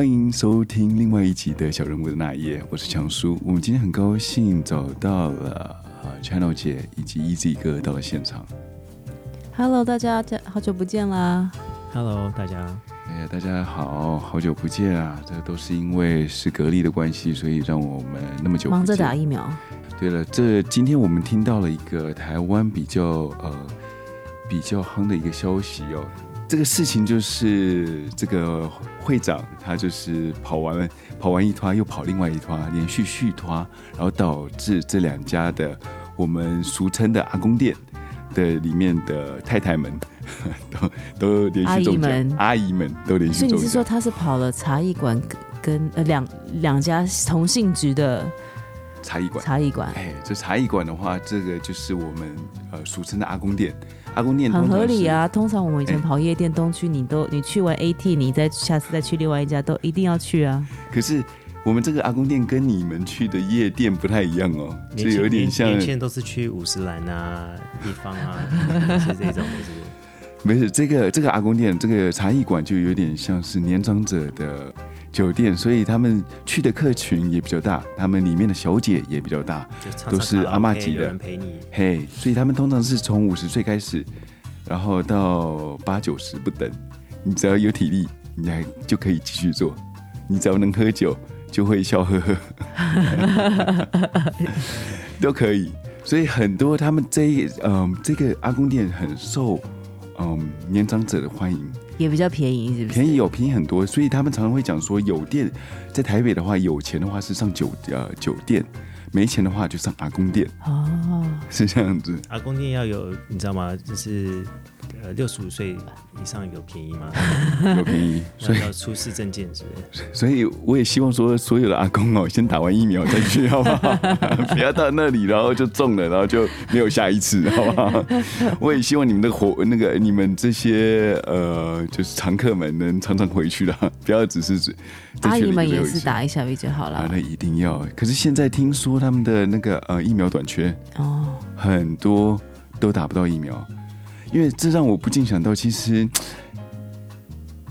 欢迎收听另外一集的小人物的那一页，我是强叔。我们今天很高兴找到了啊，Channel 姐以及 Easy 哥到了现场。Hello，大家好久不见啦！Hello，大家，哎呀，大家好，好久不见啊！这都是因为是隔离的关系，所以让我们那么久忙着打疫苗，对了，这今天我们听到了一个台湾比较呃比较夯的一个消息哦。这个事情就是这个会长他就是跑完跑完一团又跑另外一团，连续续团，然后导致这两家的我们俗称的阿公店的里面的太太们 都都连续中奖阿姨们，阿姨们都连续中奖所以你是说。他是跑了茶艺馆跟跟呃两两家同性局的茶艺馆，茶艺馆，哎，这茶艺馆的话，这个就是我们呃俗称的阿公店。阿公店很合理啊。通常我们以前哎跑夜店东区，你都你去完 AT，你再下次再去另外一家都一定要去啊。可是我们这个阿公店跟你们去的夜店不太一样哦，就有点像年，轻人都是去五十岚啊、地方啊，是这种的，是不是？没事这个这个阿公店这个茶艺馆就有点像是年长者的酒店，所以他们去的客群也比较大，他们里面的小姐也比较大，都是阿妈级的。嘿，所以他们通常是从五十岁开始，然后到八九十不等，你只要有体力，你还就可以继续做，你只要能喝酒，就会笑呵呵，都可以。所以很多他们这一嗯、这个阿公店很受嗯年长者的欢迎，也比较便宜，是不是？便宜有便宜很多，所以他们常常会讲说，有店在台北的话，有钱的话是上酒呃酒店，没钱的话就上阿公店，哦，是这样子。阿公店要有，你知道吗？就是呃六十五岁以上有便宜吗？有便宜，所以要要出示证件，是不是？所以我也希望说，所有的阿公哦，先打完疫苗再去，好不好？不要到那里，然后就中了，然后就没有下一次，好不好？我也希望你们的活那个你们这些呃，就是常客们能常常回去的，不要只是只阿姨们也是打打一下比较好啊，啦那。一定要。可是现在听说他们的那个呃疫苗短缺，哦，很多都打不到疫苗，因为这让我不禁想到，其实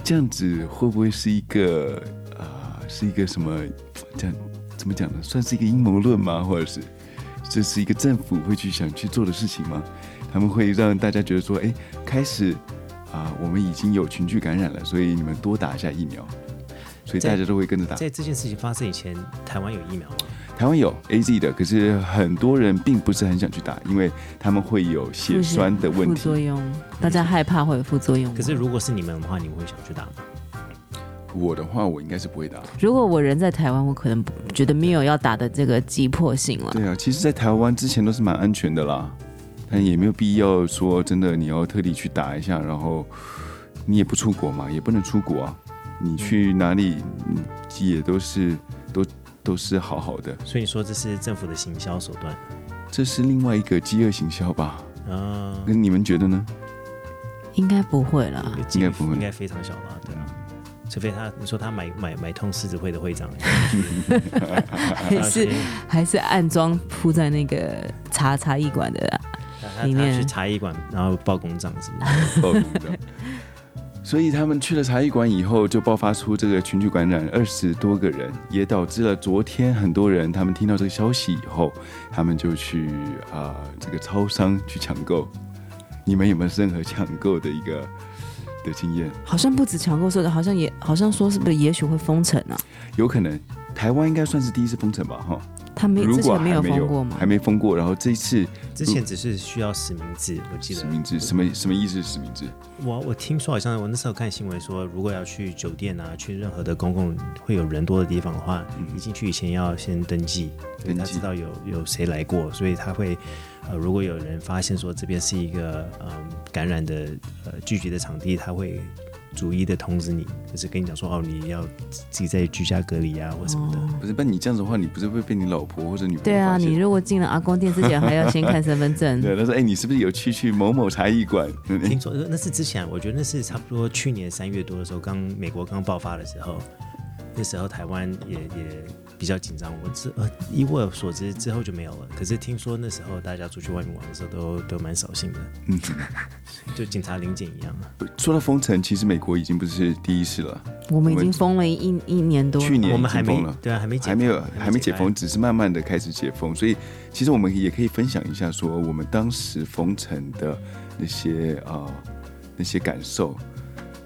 这样子会不会是一个啊、是一个什么这样怎么讲呢？算是一个阴谋论吗？或者是这是一个政府会去想去做的事情吗？他们会让大家觉得说，哎，开始啊、我们已经有群聚感染了，所以你们多打一下疫苗，所以大家都会跟着打。在这件事情发生以前，台湾有疫苗吗？台湾有 A Z 的，可是很多人并不是很想去打，因为他们会有血栓的问题副作。用，大家害怕会有副作用。可是如果是你们的话，你们会想去打吗？我的话，我应该是不会打。如果我人在台湾，我可能觉得没有要打的这个急迫性了。对啊，其实，在台湾之前都是蛮安全的啦，但也没有必要说真的你要特地去打一下，然后你也不出国嘛，也不能出国啊，你去哪里嗯也都是都都是好好的，所以你说这是政府的行销手段这是另外一个饥饿行销吧？啊？那你们觉得呢？应该不会啦。应该不会应该非常小吧？对啊，除非他你说他买买买通狮子会的会长，还是还是暗装铺在那个茶茶艺馆的，里面去茶艺馆，然后报公账是不是？爆哭的。所以他们去了茶艺馆以后，就爆发出这个群聚感染，二十多个人，也导致了昨天很多人他们听到这个消息以后，他们就去啊、这个超商去抢购。你们有没有任何抢购的一个 的经验？好像不止抢购说的，好像也好像说是不是也许会封城啊？有可能台湾应该算是第一次封城吧，哈。他没如果没有还没封过吗还？没封过，然后这一次之前只是需要实名制，我记得实名制什么什么意思？实名制？我我听说好像我那时候看新闻说，如果要去酒店啊，去任何的公共会有人多的地方的话，你进去以前要先登记，登记他知道有有谁来过，所以他会呃，如果有人发现说这边是一个嗯感染的呃聚集的场地，他会逐一的通知你，就是跟你讲说哦，你要自己在居家隔离啊或什么的。不是，那你这样子的话，你不是会被你老婆或者女朋友对啊，你如果进了阿公店之前，还要先看身份证。对，他说：“哎、你是不是有去去某某茶艺馆？” 听说呃那是之前，我觉得那是差不多去年三月多的时候，刚美国刚爆发的时候，那时候台湾也也比较紧张。我之呃依我所知之后就没有了。可是听说那时候大家出去外面玩的时候都都蛮扫兴的，嗯，就警察临检一样。说到封城，其实美国已经不是第一次了。我们已经封了一一年多了，去年我们还没了对啊，还没解还没有封还没解封，只是慢慢的开始解封，所以其实我们也可以分享一下，说我们当时封城的那些啊、呃那些感受。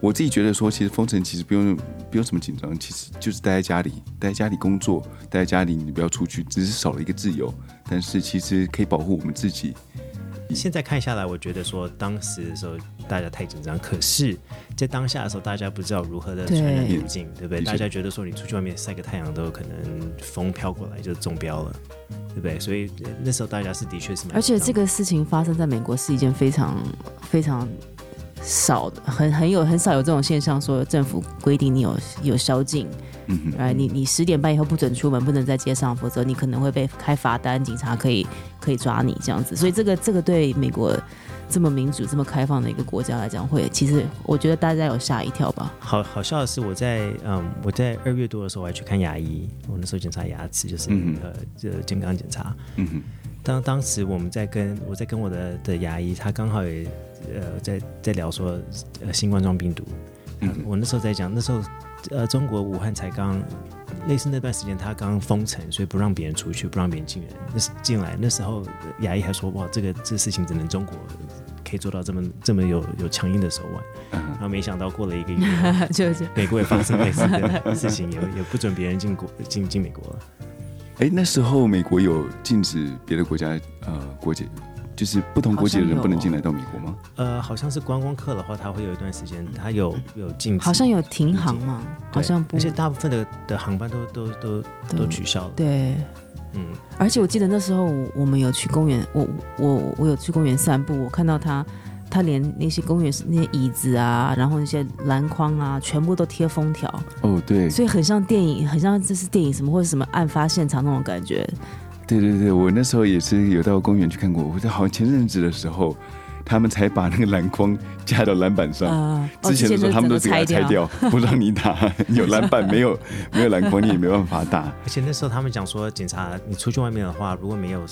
我自己觉得说，其实封城其实不用不用什么紧张，其实就是待在家里，待在家里工作，待在家里你不要出去，只是少了一个自由，但是其实可以保护我们自己。现在看下来，我觉得说当时的时候大家太紧张，可是，在当下的时候，大家不知道如何的传染对途径，对不对？大家觉得说你出去外面晒个太阳都有可能风飘过来就中标了，对不对？所以呃那时候大家是的确是蛮的，而且这个事情发生在美国是一件非常非常少的，很很有很少有这种现象，说政府规定你有有宵禁，嗯哼，哎，你你十点半以后不准出门，不能在街上，否则你可能会被开罚单，警察可以可以抓你这样子。所以这个这个对美国这么民主、这么开放的一个国家来讲，会其实我觉得大家有吓一跳吧。好好笑的是，我在嗯，我在二月多的时候，我还去看牙医，我那时候检查牙齿，就是、嗯呃这健康检查。嗯哼，当当时我们在跟我在跟我的的牙医，他刚好也呃在在聊说呃新冠状病毒，嗯。我那时候在讲那时候呃中国武汉才刚类似那段时间他刚封城，所以不让别人出去，不让别人进人，那是进来那时候呃牙医还说哇这个这事情只能中国可以做到这么这么有有强硬的手腕，嗯然后没想到过了一个月，就是美国也发生类似的 事情，也也不准别人进国进进美国了。哎，那时候美国有禁止别的国家呃国籍，就是不同国籍的人不能进来到美国吗？呃，好像是观光客的话，他会有一段时间，他有有禁止，好像有停航嘛，好像不而且大部分的的航班都都都都取消了。对。嗯，而且我记得那时候我我们有去公园，我我我有去公园散步，我看到他，他连那些公园那些椅子啊，然后那些篮筐啊，全部都贴封条，哦，对，所以很像电影，很像这是电影什么或者什么案发现场那种感觉。对对对，我那时候也是有到公园去看过。我在好像前阵子的时候，他们才把那个篮筐架到篮板上。之前的时候，他们都是只给它拆掉，不让你打。有篮板没有没有篮筐，你也没办法打。而且那时候他们讲说，警察你出去外面的话，如果没有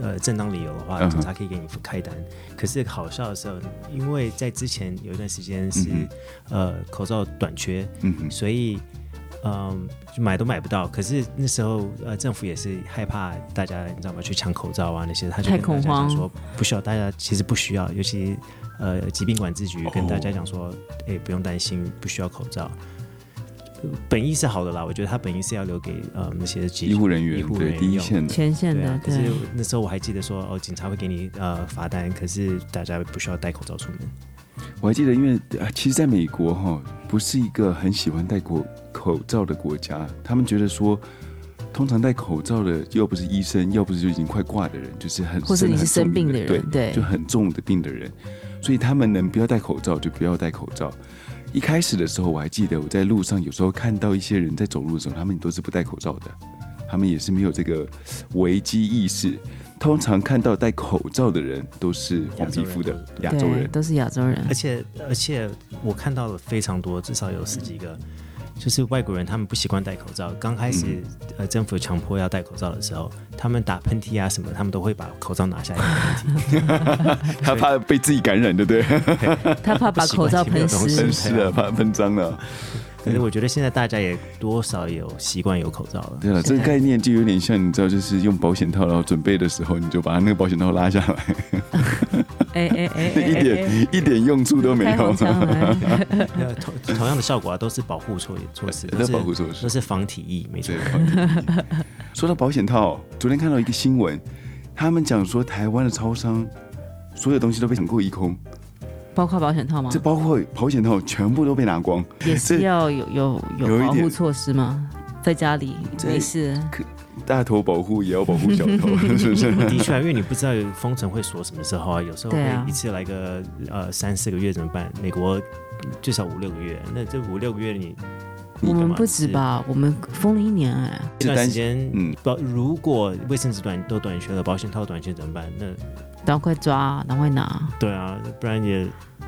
呃正当理由的话，警察可以给你开单。可是好笑的时候，因为在之前有一段时间是、嗯呃口罩短缺，嗯，所以嗯、就买都买不到。可是那时候呃政府也是害怕大家你知道吗？去抢口罩啊那些，他就太跟大家恐慌讲说不需要，大家其实不需要，尤其呃疾病管制局跟大家讲说，哎、不用担心，不需要口罩。呃本意是好的啦，我觉得他本意是要留给呃那些医护人员医护人员用第一线的，前线的对啊，，可是，那时候我还记得说，哦，警察会给你呃罚单，可是大家不需要戴口罩出门。我还记得，因为啊，其实在美国哈，不是一个很喜欢戴口口罩的国家。他们觉得说，通常戴口罩的，要不是医生，要不是就已经快挂的人，就是很或者你是生生病的人，对就，很重的病的人，所以他们能不要戴口罩就不要戴口罩。一开始的时候，我还记得我在路上有时候看到一些人在走路的时候，他们都是不戴口罩的，他们也是没有这个危机意识。通常看到戴口罩的人都是黄皮肤的亚洲，人，都是亚洲人而，且而且我看到了非常多，至少有十几个，就是外国人他们不习惯戴口罩。刚开始、嗯呃政府强迫要戴口罩的时候，他们打喷嚏啊什么，他们都会把口罩拿下来打喷嚏。他怕被自己感染，对不对？他怕把口罩喷湿喷。湿了，怕喷脏了。可是我觉得现在大家也多少有习惯有口罩了。对了，这个概念就有点像，你知道，就是用保险套，然后准备的时候，你就把那个保险套拉下来，哎 哎哎，一点一点用处都没有。同同样的效果啊，都是保护措措施，都都是保护措施都是防体液，没错。对。，说到保险套，昨天看到一个新闻，他们讲说台湾的超商所有东西都被抢购一空，包括保险套吗这？包括保险套全部都被拿光。也是要有有有保护措施吗？在家里这没事，大头保护也要保护小头，是不是？的确啊，因为你不知道封城会锁什么时候啊，有时候会一次来个呃三四个月怎么办？美国最少五六个月，那这五六个月你我们不止？吧？我们封了一年哎，这段时间，嗯嗯，保如果卫生纸短都短缺了，保险套短缺怎么办？那赶快抓，赶快拿。对啊，不然也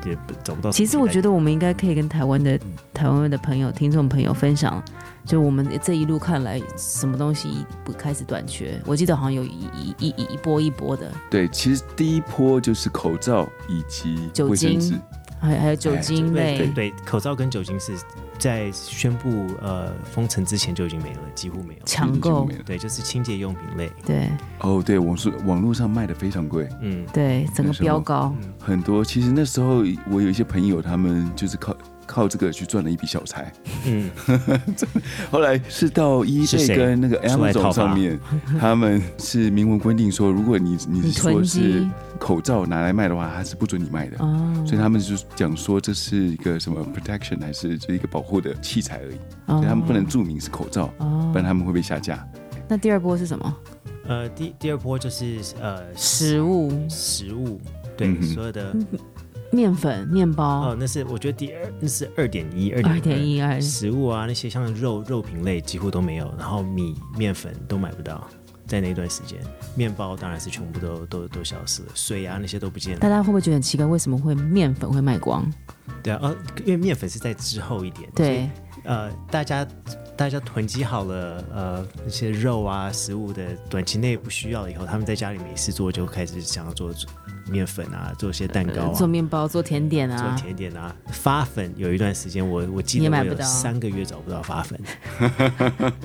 也找不到。其实我觉得我们应该可以跟台湾的台湾的朋友、听众朋友分享，就我们这一路看来，什么东西不开始短缺？我记得好像有一一一一一波一波的对，其实第一波就是口罩以及酒卫生纸精，还有还有酒哎精类，对对，口罩跟酒精是在宣布呃封城之前就已经没了，几乎没有。抢购。对，就是清洁用品类，对。哦，对，网速网络上卖的非常贵，嗯，对，整个飙高，很多。其实那时候我有一些朋友，他们就是靠靠这个去赚了一笔小财。嗯，后来是到是 eBay 跟那个出来讨 Amazon 上面，他们是明文规定说，如果你你你说是口罩拿来卖的话，他是不准你卖的。哦，所以他们就讲说这是一个什么 protection 还是就是一个保护的器材而已，哦。所以他们不能注明是口罩，哦。不然他们会被下架。那第二波是什么？呃，第第二波就是呃食物、食物，对，嗯所有的 面粉、面包哦，，那是我觉得第二那是二点一，二二点一二，食物啊，那些像肉肉品类几乎都没有，然后米面粉都买不到，在那段时间，面包当然是全部都都都消失了，水啊那些都不见了。大家会不会觉得很奇怪？为什么会面粉会卖光？对啊，呃，因为面粉是在之后一点，对，呃，大家大家囤积好了呃那些肉啊食物的短期内不需要了以后，他们在家里没事做，就开始想要做面粉啊，做一些蛋糕啊，做面包、做甜点啊。做啊，甜点啊，发粉有一段时间我我记得我有你也买不到。三个月找不到发粉，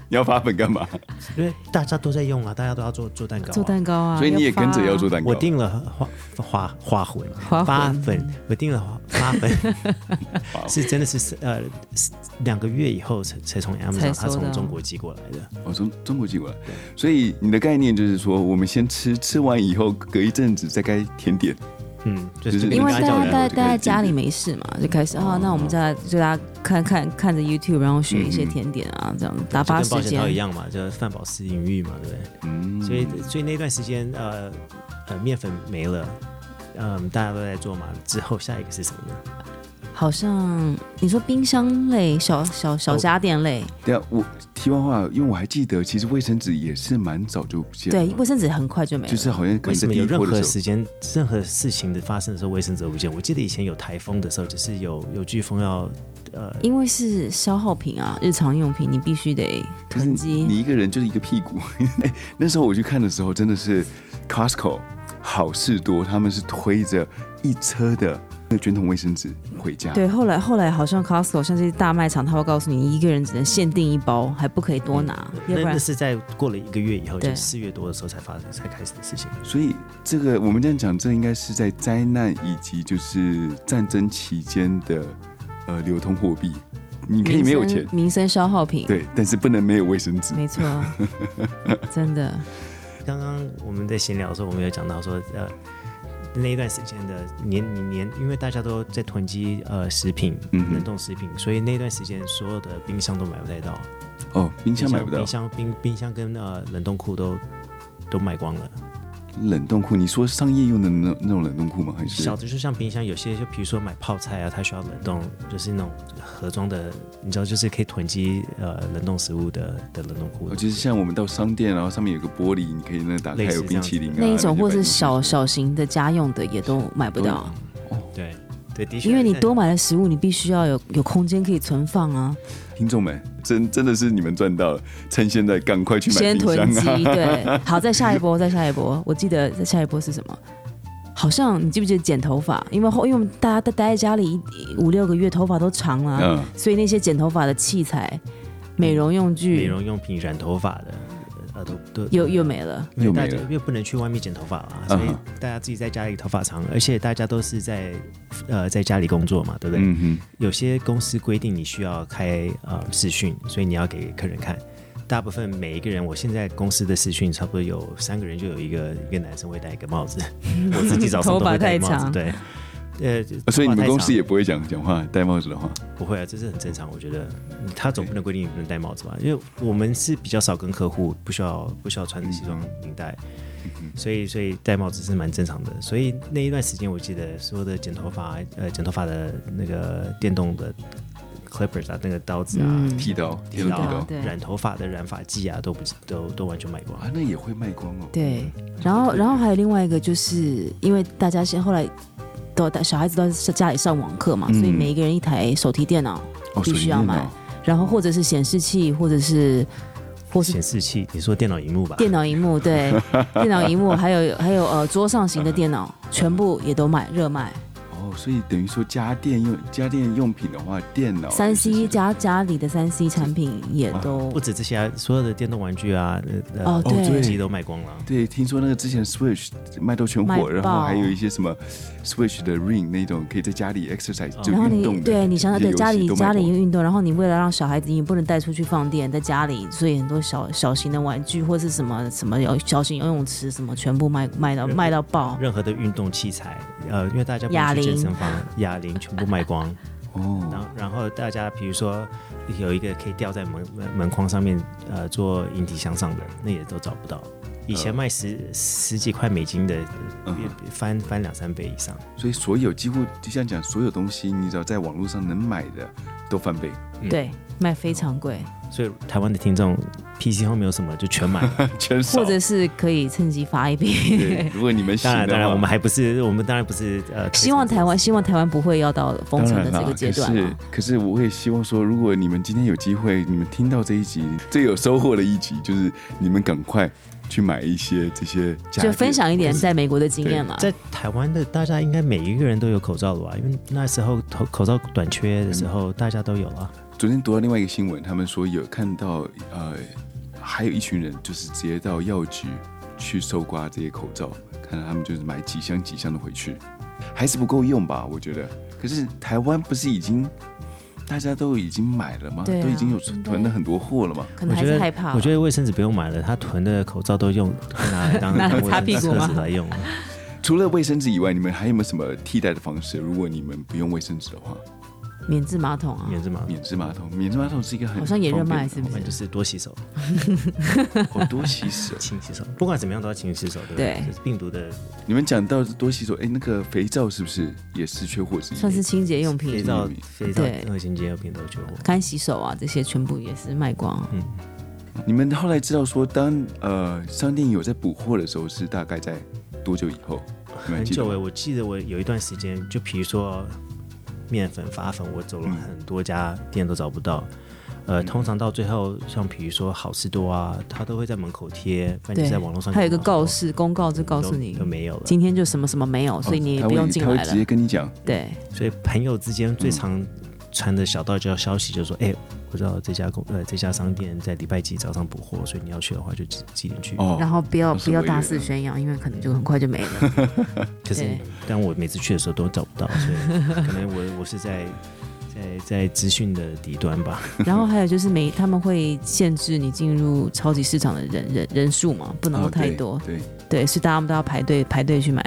你 要发粉干嘛？因为大家都在用啊，大家都要做做蛋糕、啊，做蛋糕啊，所以你也跟着要做蛋蛋糕。我订了花花花魂。花发粉，我订了花发粉，是真的是呃两个月以后才才从 Amazon 才他从中国寄过来的。我从中国寄过来，所以你的概念就是说，我们先吃，吃完以后隔一阵子再该甜点。嗯，就就是是因为大跟他叫人家待待在家里没事嘛，就开始啊，那我们在就大家看看看着 YouTube，然后学一些甜点啊，这样打发时就跟保险套一。样嘛，就是饭饱思淫欲嘛，对不对？嗯，所以所以那段时间呃呃面粉没了。嗯，大家都在做嘛。之后下一个是什么呢？好像你说冰箱类、小小小家电类，对啊，我题外话，因为我还记得，其实卫生纸也是蛮早就不见了对，卫生纸很快就没了。就是好像可能在第为什么有任一波的时候，何时间、任何事情的发生的时候，卫生纸都不见？我记得以前有台风的时候，就是有有飓风要呃，因为是消耗品啊，日常用品，你必须得囤积。你一个人就是一个屁股。哎 那时候我去看的时候，真的是 Costco 好事多，他们是推着一车的那个卷筒卫生纸回家。对，后来后来好像 Costco 像这些大卖场，他会告诉你，一个人只能限定一包，还不可以多拿，要不然是在过了一个月以后，对就四月多的时候才发生才开始的事情。所以这个我们这样讲，这应该是在灾难以及就是战争期间的呃流通货币。你可以没有钱，民生消耗品，对，但是不能没有卫生纸。没错，真的。刚刚我们在闲聊的时候，我们有讲到说，呃，那一段时间的年年，因为大家都在囤积呃食品、嗯冷冻食品，所以那段时间所有的冰箱都买不太到，哦，冰箱买不到。冰，箱冰冰箱跟呃冷冻库都都卖光了。冷冻库，你说商业用的那那种冷冻库吗？还是？小的就像冰箱，有些就比如说买泡菜啊，它需要冷冻，就是那种盒装的，你知道，就是可以囤积呃冷冻食物的的冷冻库。哦，。就是像我们到商店，然后上面有个玻璃，你可以那打开有冰淇淋啊，那一种，或是小小型的家用的也都买不到，对对，的确，因为你多买了食物，你必须要有有空间可以存放啊，听众们，真真的是你们赚到了，趁现在赶快去买先冰箱囤积。啊！对，好，再下一波，再下一波。我记得再下一波是什么？好像你记不记得剪头发？因为后因为我们大家都待在家里五六个月，头发都长了、嗯，所以那些剪头发的器材、美容用具美容用品、染头发的，呃，都都又又没了。因为大又没了家又不能去外面剪头发了，嗯所以大家自己在家里头发长，而且大家都是在呃在家里工作嘛，对不对？嗯哼，有些公司规定你需要开呃视讯，所以你要给客人看。大部分每一个人，我现在公司的视讯差不多有三个人，就有一个一个男生会戴一个帽子，我自己早上都会戴帽子，头发太长对。呃，所以你们公司也不会讲讲话戴帽子的话，不会啊，这是很正常。我觉得嗯他总不能规定你不能戴帽子吧？因为我们是比较少跟客户不需要不需要穿着西装领带，所以所以戴帽子是蛮正常的。所以那一段时间，我记得所有的剪头发呃剪头发的那个电动的 clippers 啊，那个刀子啊。嗯，剃刀，剃剃刀染头发的染发剂啊，都不都都完全卖光。啊，那也会卖光哦。对。然后然后还有另外一个，就是因为大家现后来都小孩子都在家里上网课嘛，嗯所以每一个人一台手提电脑，哦，必须要买然后或者是显示器，或者是或是显示器，你说电脑荧幕吧？电脑荧幕，对，电脑荧幕，还有还有呃桌上型的电脑，全部也都买热卖。哦，所以等于说家电用家电用品的话，电脑三 C 家家里的三 C 产品也都不止这些啊，所有的电动玩具啊，呃哦呃对机都卖光了。对，听说那个之前 Switch 卖到全卖火，然后还有一些什么 Switch 的 Ring 那种可以在家里 exercise 就然后你运动的，对你想想，对家里家里运动，然后你为了让小孩子，你不能带出去放电，在家里，所以很多小小型的玩具或是什么什么有小型游泳池什么，全部卖卖到卖到爆。任何的运动器材，呃，因为大家不哑铃健身房，哑铃 全部卖光。然哦，后，然后大家比如说有一个可以吊在门门门框上面，呃，做引体向上的，那也都找不到。以前卖十、十几块美金的，嗯翻翻两三倍以上。所以所有几乎就像讲所有东西，你只要在网络上能买的都翻倍，嗯对，卖非常贵，所以台湾的听众 PC 后面有什么就全买。全或。者是可以趁机发一笔。如果你们 行当然，当然，我们还不是，我们当然不是呃，希望台湾，希望台湾不会要到封城的这个阶段是啊。可是我也希望说，如果你们今天有机会，你们听到这一集最有收获的一集，就是你们赶快去买一些这些，就分享一点在美国的经验嘛。在台湾的大家应该每一个人都有口罩了吧？因为那时候口口罩短缺的时候，大家都有了。昨天读到另外一个新闻，他们说有看到呃，还有一群人就是直接到药局去搜刮这些口罩，看到他们就是买几箱几箱的回去，还是不够用吧？我觉得。可是台湾不是已经大家都已经买了吗？都已经有囤了很多货了吗？可能还我觉得是害怕。我觉得卫生纸不用买了，他囤的口罩都用 拿来当拿来当卫生纸擦屁股吗来用了。除了卫生纸以外，你们还有没有什么替代的方式？如果你们不用卫生纸的话，免治马桶啊，免治马桶，免治马桶，免治马桶是一个很好像也热卖，是不？是就是是多洗手，哦，多洗手。勤洗手，不管怎么样都要勤洗手，对不对对？就是病毒的你们讲到多洗手，哎，那个肥皂是不是也是缺货之一？算是清洁用品，肥皂、肥皂对、恶心洁用品都缺货。干洗手啊，这些全部也是卖光。嗯，你们后来知道说，当呃商店有在补货的时候，是大概在多久以后？很久哎，我记得我有一段时间，就比如说面粉、发粉，我走了嗯很多家店都找不到。呃，通常到最后，像比如说好事多啊，他都会在门口贴，不然你对在网络上他有一个告示公告，就告诉你都都没有了。今天就什么什么没有，所以你也不用进来了他会直接。跟你讲，对，所以朋友之间最常传的小道叫消息，就是说，哎、我知道这家公呃这家商店在礼拜几早上补货，所以你要去的话就几几点去。哦，然后不要不要大肆宣扬，因为可能就很快就没了。可是但我每次去的时候都找不到，所以可能我我是在在在资讯的底端吧。然后还有就是每他们会限制你进入超级市场的人人人数嘛，不能够哦太多。对。对对，所以大家都要排队排队去买。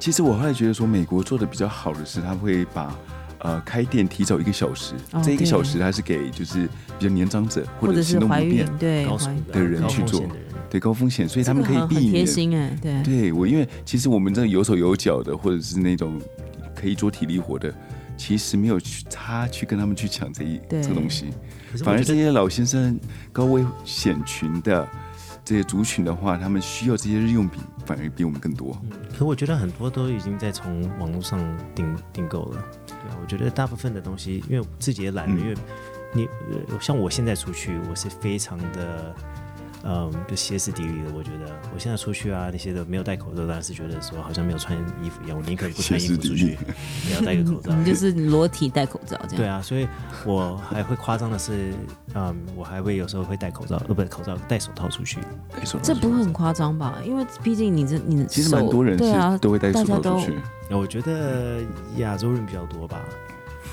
其实我后来觉得说，美国做的比较好的是，他会把呃开店提早一个小时，哦这一个小时它是给就是比较年长者或者是怀孕行动不便，，对，的人去做。对高风险，所以他们可以避免。心哎，对，对我，因为其实我们这有手有脚的，或者是那种可以做体力活的，其实没有去他去跟他们去抢这一这个东西，反而这些老先生、高危险群的这些族群的话，他们需要这些日用品，反而比我们更多。嗯，可我觉得很多都已经在从网络上订订购了。对啊，我觉得大部分的东西，因为我自己也懒，嗯因为你呃像我现在出去，我是非常的。嗯，就歇斯底里的，我觉得我现在出去啊，那些的没有戴口罩，当然是觉得说好像没有穿衣服一样，我宁可不穿衣服出去也要戴个口罩。你 就是裸体戴口罩这样。对啊，所以我还会夸张的是，嗯，我还会有时候会戴口罩，呃，不是口罩，戴手套出去。戴手套这不会很夸张吧？因为毕竟你这你的其实蛮多人对啊是，都会戴手套出去。那我觉得亚洲人比较多吧。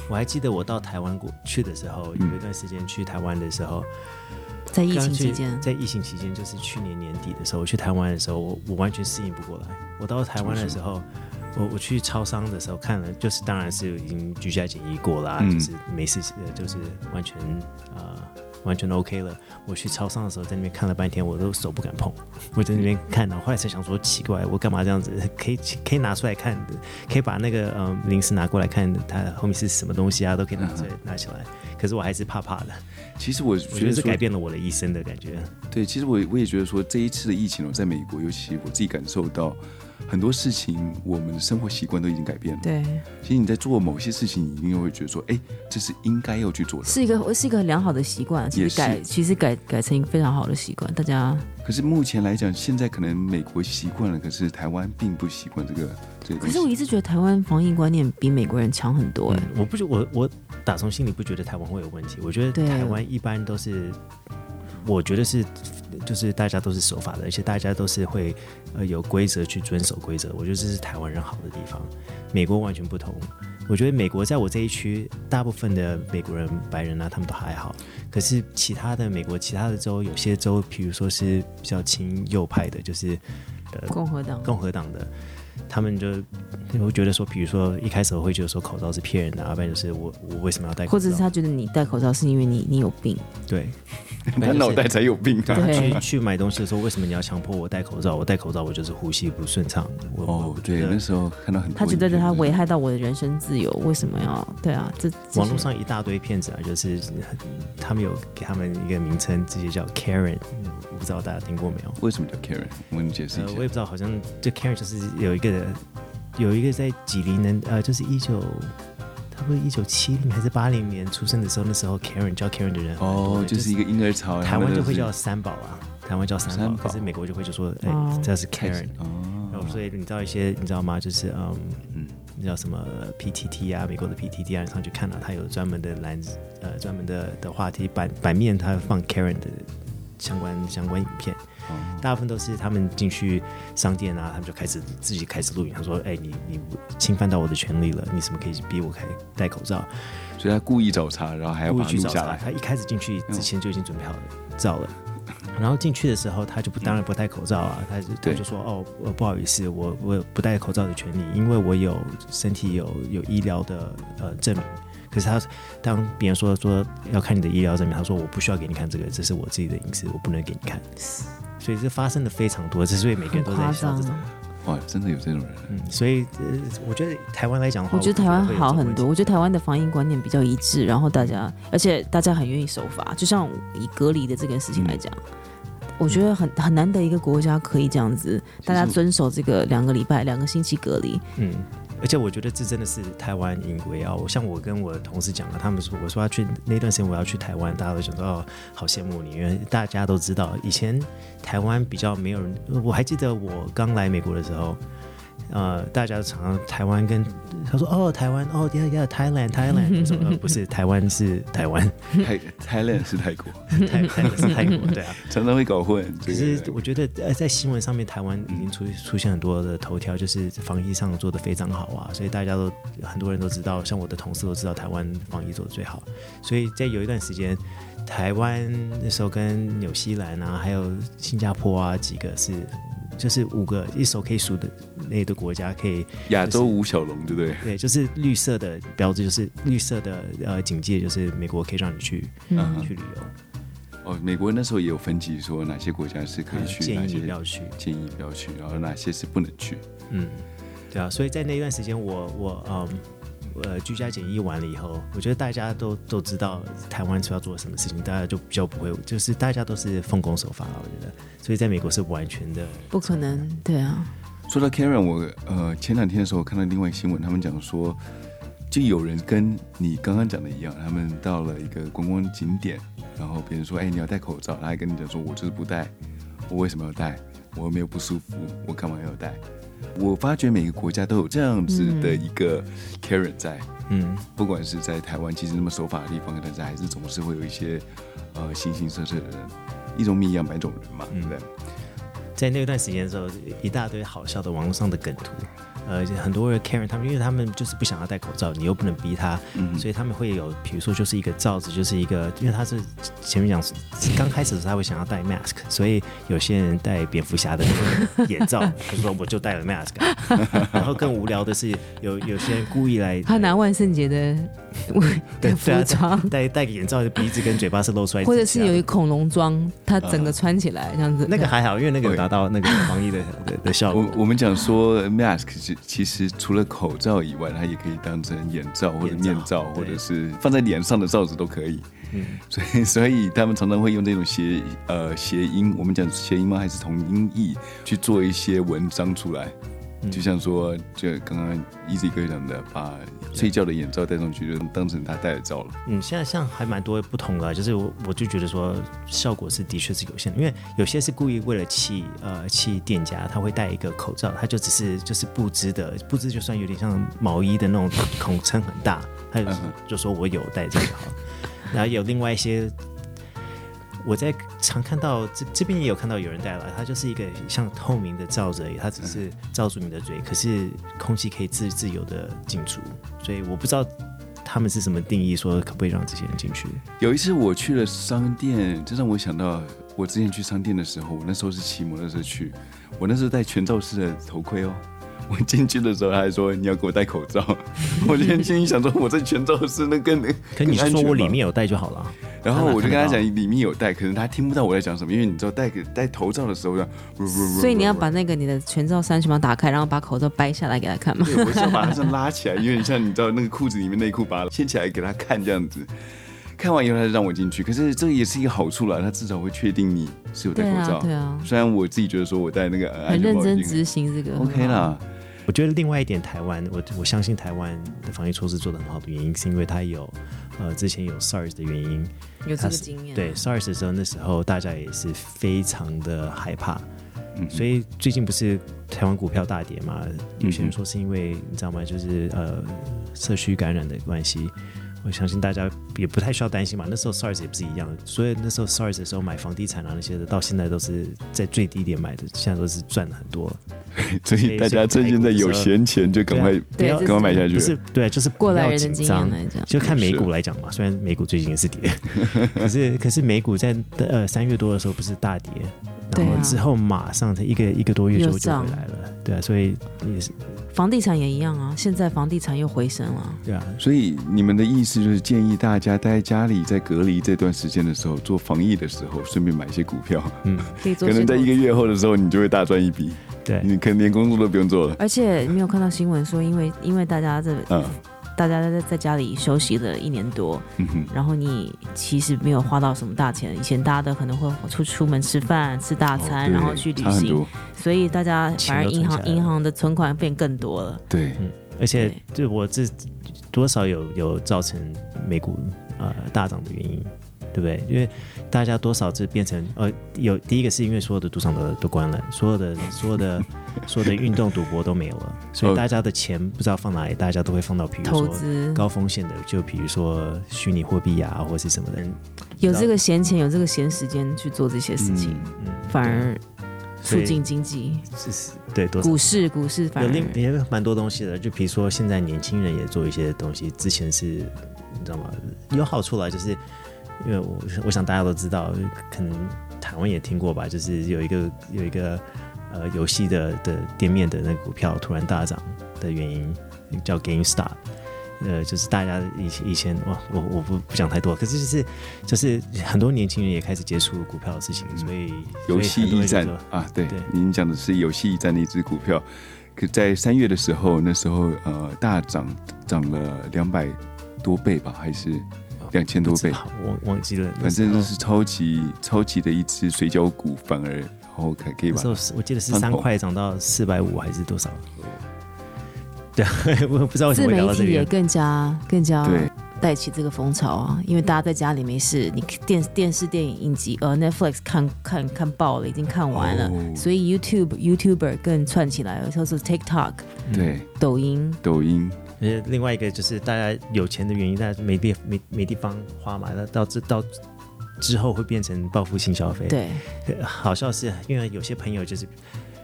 我还记得我到台湾过去的时候，有一段时间去台湾的时候，在疫情期间，在疫情期间，就是去年年底的时候，我去台湾的时候，我我完全适应不过来。我到台湾的时候，我我去超商的时候看了，就是当然是已经居家检疫过啦，嗯就是没事，呃就是完全呃完全 OK 了。我去超商的时候，在那边看了半天，我都手不敢碰，我在那边看，然后后来才想说奇怪，我干嘛这样子？可以可以拿出来看，可以把那个嗯零食拿过来看，它后面是什么东西啊，都可以拿出来拿起来。可是我还是怕怕的，其实我我觉得是改变了我的一生的感觉。对，其实我我也觉得说这一次的疫情我，在美国，尤其我自己感受到，很多事情我们的生活习惯都已经改变了。对，其实你在做某些事情，你一定会觉得说，哎，这是应该要去做的。是一个是一个良好的习惯，其也是实改其实改改成一个非常好的习惯，大家可是目前来讲，现在可能美国习惯了，可是台湾并不习惯这个这个。可是我一直觉得台湾防疫观念比美国人强很多哎、嗯，我不觉我我打从心里不觉得台湾会有问题，我觉得对台湾一般都是，我觉得是就是大家都是守法的，而且大家都是会呃有规则去遵守规则，我觉得这是台湾人好的地方。美国完全不同，我觉得美国在我这一区，大部分的美国人白人啊，他们都还好，可是其他的美国其他的州，有些州，比如说是比较亲右派的，就是呃共和党共和党的，他们就会觉得说，比如说一开始我会觉得说口罩是骗人的，要不然就是我我为什么要戴口罩？或者是他觉得你戴口罩是因为你 你有病，对，他脑袋才有病啊！对去去买东西的时候，为什么你要强迫我戴口罩？我戴口罩我就是呼吸不顺畅。哦，对，那时候看到很多，他觉得他危害到我的人身自由，为什么要对啊？这网络上一大堆骗子啊，就是他们有给他们一个名称，直接叫 Karen，我不知道大家听过没有？为什么叫 Karen？我跟你解释呃，一下我也。不知道，好像这 Karen 就是有一个有一个在几零年，呃，就是一九，他不是一九七零还是八零年出生的时候，那时候 Karen 叫 Karen 的人哦，就是一个婴儿潮，台湾就会叫三宝啊，台湾叫三宝，三宝可是美国就会就说，哎、哦这是 Karen，然后哦，所以你知道一些你知道吗？就是嗯嗯那叫什么 PTT 啊，美国的 PTT 啊，你上去看了、它有专门的栏呃专门的的话题版版面，他放 Karen 的相关相关影片。哦大部分都是他们进去商店啊，他们就开始自己开始录影，他说：“哎、你你侵犯到我的权利了，你怎么可以逼我开戴口罩？所以他故意找茬，然后还要把它故意去找茬。录下来。他一开始进去之前就已经准备好了照了，然后进去的时候他就不当然不戴口罩啊，他就他就说：哦，呃不好意思，我我有不戴口罩的权利，因为我有身体有有医疗的呃证明。”可是他当别人说说要看你的医疗证明，他说我不需要给你看这个，这是我自己的隐私，我不能给你看。所以这发生的非常多，之所以每个人都在笑这种。哇，真的有这种人。嗯，所以呃，我觉得台湾来讲的话，我觉得台湾好很多，我觉得台湾的防疫观念比较一致，然后大家，而且大家很愿意守法。就像以隔离的这件事情来讲，我觉得很很难得一个国家可以这样子，大家遵守这个两个礼拜、两个星期隔离。嗯，而且我觉得这真的是台湾引为傲。像我跟我的同事讲了，他们说我说要去那段时间我要去台湾，大家都想说哦，好羡慕你，因为大家都知道以前台湾比较没有人。我还记得我刚来美国的时候。呃，大家常常台湾跟他说哦，台湾哦，yeah yeah Thailand Thailand，我说呃不是台湾是台湾，泰 Thailand 是泰国，泰泰国是泰国，对啊。常常会搞混。这可是我觉得呃，在新闻上面，台湾已经出出现很多的头条，就是防疫上做的非常好啊，所以大家都很多人都知道，像我的同事都知道台湾防疫做的最好。所以在有一段时间，台湾那时候跟纽西兰啊，还有新加坡啊几个是。就是五个一手可以数的那的国家，可以亚洲五小龙，对不对？对，就是绿色的标志，就是绿色的呃警戒，就是美国可以让你去、嗯去旅游，哦，美国那时候也有分级，说哪些国家是可以去，建议不要去。建议不要去，然后哪些是不能去。嗯，对啊，所以在那一段时间我，我嗯呃居家检疫完了以后，我觉得大家都都知道台湾是要做什么事情，大家就比较不会，就是大家都是奉公守法了，我觉得，所以在美国是完全的，不可能，对啊，说到 Karen，我呃前两天的时候我看到另外新闻，他们讲说，就有人跟你刚刚讲的一样，他们到了一个观光景点，然后别人说，哎，你要戴口罩，他还跟你讲说，我就是不戴，我为什么要戴？我又没有不舒服，我干嘛要戴？我发觉每个国家都有这样子的一个 Karen 在，嗯。不管是在台湾，其实那么守法的地方，但是还是总是会有一些呃形形色色的人，一种米养百种人嘛，对不对？在那段时间的时候，一大堆好笑的网络上的梗图，呃，很多人 Karen 他们，因为他们就是不想要戴口罩，你又不能逼他，嗯所以他们会有，比如说就是一个罩子，就是一个，因为他是前面讲刚开始的时候他会想要戴 mask，所以有些人戴蝙蝠侠的那个眼罩，他说我就戴了 mask，啊然后更无聊的是有有些人故意来，他拿万圣节的 对服装，戴戴个眼罩，鼻子跟嘴巴是露出来，或者是有一恐龙装，他整个穿起来这样子。那个还好，因为那个有达到那个防疫的的的效果我。我们讲说 mask 其其实除了口罩以外，它也可以当成眼罩或者面罩，或者是放在脸上的罩子都可以。嗯，所以 所以他们常常会用这种谐呃谐音，我们讲谐音吗？还是同音译去做一些文章出来？嗯就像说，就刚刚 Easy 哥讲的，把睡觉的眼罩戴上去，就当成他戴的罩了。嗯，现在像还蛮多不同的啊，就是我我就觉得说效果是的确是有限的，因为有些是故意为了气呃气店家，他会戴一个口罩，他就只是就是布织的，布织就算有点像毛衣的那种孔撑很大，他就就说我有戴这个好，然后有另外一些。我在常看到这这边也有看到有人戴了，它就是一个像透明的罩子而已，它只是罩住你的嘴，可是空气可以自自由的进出，所以我不知道他们是什么定义，说可不可以让这些人进去。有一次我去了商店，这让我想到我之前去商店的时候，我那时候是骑摩托车去，我那时候戴全罩式的头盔哦。我进去的时候，他还说你要给我戴口罩，我就心里想说我在全罩是那更可你更安全吧说我里面有戴就好了，然后我就跟他讲里面有戴，可能他听不到我在讲什么，因为你知道戴个戴头罩的时候要，所以你要把那个你的全罩衫全部打开，然后把口罩掰下来给他看嘛。对，我是要把它这样拉起来，有点像你知道那个裤子里面内裤把它掀起来给他看这样子。看完以后，他就让我进去。可是这也是一个好处啦，他至少会确定你是有戴口罩。，对啊，虽然我自己觉得说我戴那个很认真执行这个。OK 啦。我觉得另外一点，台湾我我相信台湾的防疫措施做得很好的原因，是因为它有呃之前有 SARS 的原因，有这它是个经验。对 SARS 的时候，那时候大家也是非常的害怕，嗯，所以最近不是台湾股票大跌嘛？有些人嗯说是因为你知道吗？就是呃社区感染的关系。我相信大家也不太需要担心嘛。那时候 SARS 也不是一样的，所以那时候 SARS 的时候买房地产啊那些的，到现在都是在最低点买的，现在都是赚很多。所以大家趁现在有闲钱就赶快对不要赶快买下去不。是对，就是过来人的经紧张验来讲，就看美股来讲嘛，虽然美股最近也是跌，可是可是美股在呃三月多的时候不是大跌，然后之后马上它一个一个多月之后就回来了，对啊，所以也是。房地产也一样啊，现在房地产又回升了。对啊，所以你们的意思就是建议大家待在家里，在隔离这段时间的时候做防疫的时候，顺便买一些股票，嗯，可以做可能在一个月后的时候，你就会大赚一笔，对，你可能连工作都不用做了。而且你没有看到新闻说，因为因为大家这嗯大家在在家里休息了一年多，嗯，然后你其实没有花到什么大钱。以前大家都可能会出出门吃饭、吃大餐，哦然后去旅行，所以大家反而银行银行的存款变更多了。对，而且就我这多少有有造成美股呃大涨的原因，对不对？因为大家多少是变成呃有第一个是因为所有的赌场都都关了，所有的所有的 所有的运动赌博都没有了，所以哦大家的钱不知道放哪里，大家都会放到比如投说高风险的，就比如说虚拟货币啊，或是什么的，有这个闲钱，有这个闲时间去做这些事情，嗯，反而促进经济。是是对多少股市股市反而有另也有蛮多东西的，就比如说现在年轻人也做一些东西，之前是你知道吗？有好处啦，就是因为我我想大家都知道，可能台湾也听过吧，就是有一个有一个呃游戏的的店面的那个股票突然大涨的原因叫 GameStop。呃，就是大家以以前哇，我我不不讲太多，可是就是就是很多年轻人也开始接触股票的事情，所以游戏驿站啊，对对，您讲的是游戏驿站的一只股票，可在三月的时候，那时候呃大涨，涨了两百多倍吧，还是两千多倍，我忘忘记了，反正就是超级超级的一只水饺股，反而然后可可以把那时候是我记得是三块涨到四百五还是多少？对，我不知道为什自么会聊媒体也到这个。更加更加对。带起这个风潮啊，因为大家在家里没事，你电电视、电影、影集，呃，Netflix 看看看爆了，已经看完了，哦。所以 YouTube YouTuber 更串起来了，像是 TikTok、对。抖音，抖音，呃，另外一个就是大家有钱的原因，大家没地没没地方花嘛，那到这到之后会变成报复性消费。，对，好笑是因为有些朋友就是，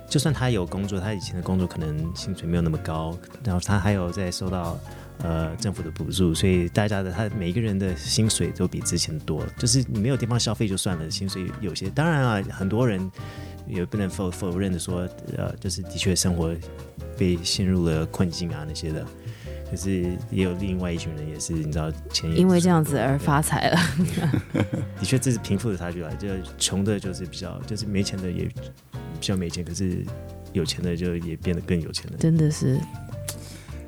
就算他有工作，他以前的工作可能薪水没有那么高，然后他还有在收到呃政府的补助，所以大家的他每一个人的薪水都比之前多了。就是你没有地方消费就算了，薪水有些当然啊，很多人也不能否否认的说，呃，就是的确生活被陷入了困境啊那些的。可是也有另外一群人，也是你知道钱因为这样子而发财了。的确，这是贫富的差距来，就穷的就是比较，就是没钱的也比较没钱，可是有钱的就也变得更有钱了。真的是，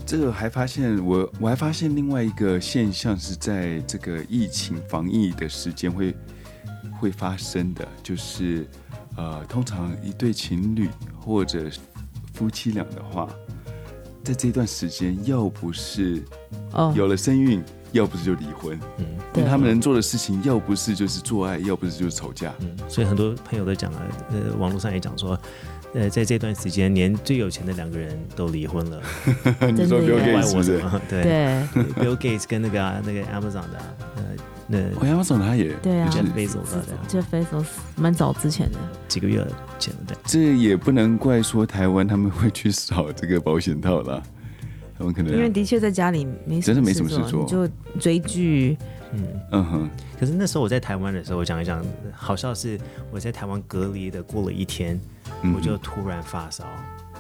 这个还发现我我还发现另外一个现象是在这个疫情防疫的时间会会发生的，就是呃，通常一对情侣或者夫妻俩的话，在这段时间，要不是哦，有了身孕，要不是就离婚，嗯。因对。为他们能做的事情，要不是就是做爱，要不是就是吵架。嗯，所以很多朋友都讲了，呃，网络上也讲说，呃，在这段时间，连最有钱的两个人都离婚了，你说 Bill Gates 是不是？对。对，Bill Gates 跟那个、啊、那个 Amazon 的、啊，呃，那我亚马逊他也对啊。就是 Jeff Bezos 的这 Bezos 蛮早之前的，几个月前的，这也不能怪说台湾他们会去扫这个保险套啦，他们可能因为的确在家里没真的没什么事事做。你就追剧，嗯。嗯哼，可是那时候我在台湾的时候，我讲一讲，好笑是我在台湾隔离的过了一天，嗯我就突然发烧，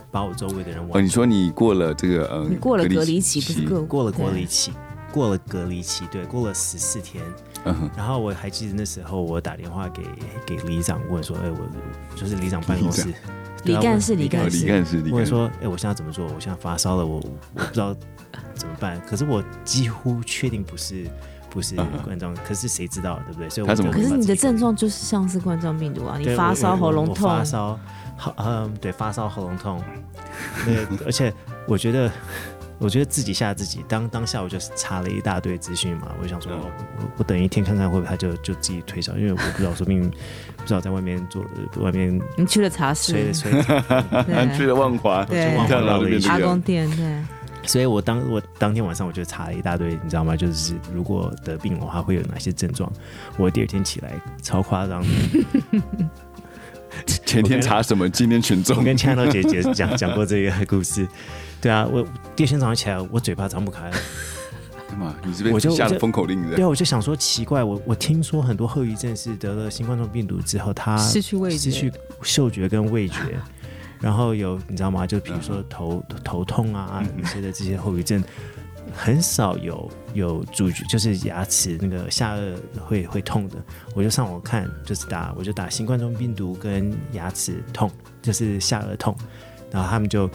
把我周围的人哦，你说你过了这个呃，你过了隔离期不是过过了隔离期，过了隔离期，对，过了十四天。嗯，然后我还记得那时候我打电话给给里长问说，哎，我就是里长办公室李干事李干事哦李干事李干事，问说，哎，我现在怎么做？我现在发烧了，我我不知道怎么办。可是我几乎确定不是不是冠状，可是谁知道，对不对？所以我他怎么可是你的症状就是像是冠状病毒啊，你发烧、喉咙痛，我发烧，好，嗯，对，发烧、喉咙痛，对，而且我觉得，我觉得自己吓自己。当当下我就查了一大堆资讯嘛，我就想说，我我等一天看看会不会他就就自己退烧，因为我不知道，说不定不知道在外面做呃外面你去了茶室，吹吹，去了万华，对。看到那边阿公，店，对，所以我当我当天晚上我就查了一大堆，你知道吗？就是如果得病的话会有哪些症状。我第二天起来超夸张的，前天查什么，今天群众我，跟千豆姐姐讲讲过这个故事。对啊，我第二天早上起来，我嘴巴张不开了。干嘛？你这边我就下了封口令的对？啊，我就想说奇怪，我我听说很多后遗症是得了新冠状病毒之后，他失去味觉失去嗅觉跟味觉，然后有你知道吗？就比如说头头痛啊嗯一些的这些后遗症，很少有有主角就是牙齿那个下颚会会痛的。我就上网看，就是打我就打新冠状病毒跟牙齿痛，就是下颚痛，然后他们就。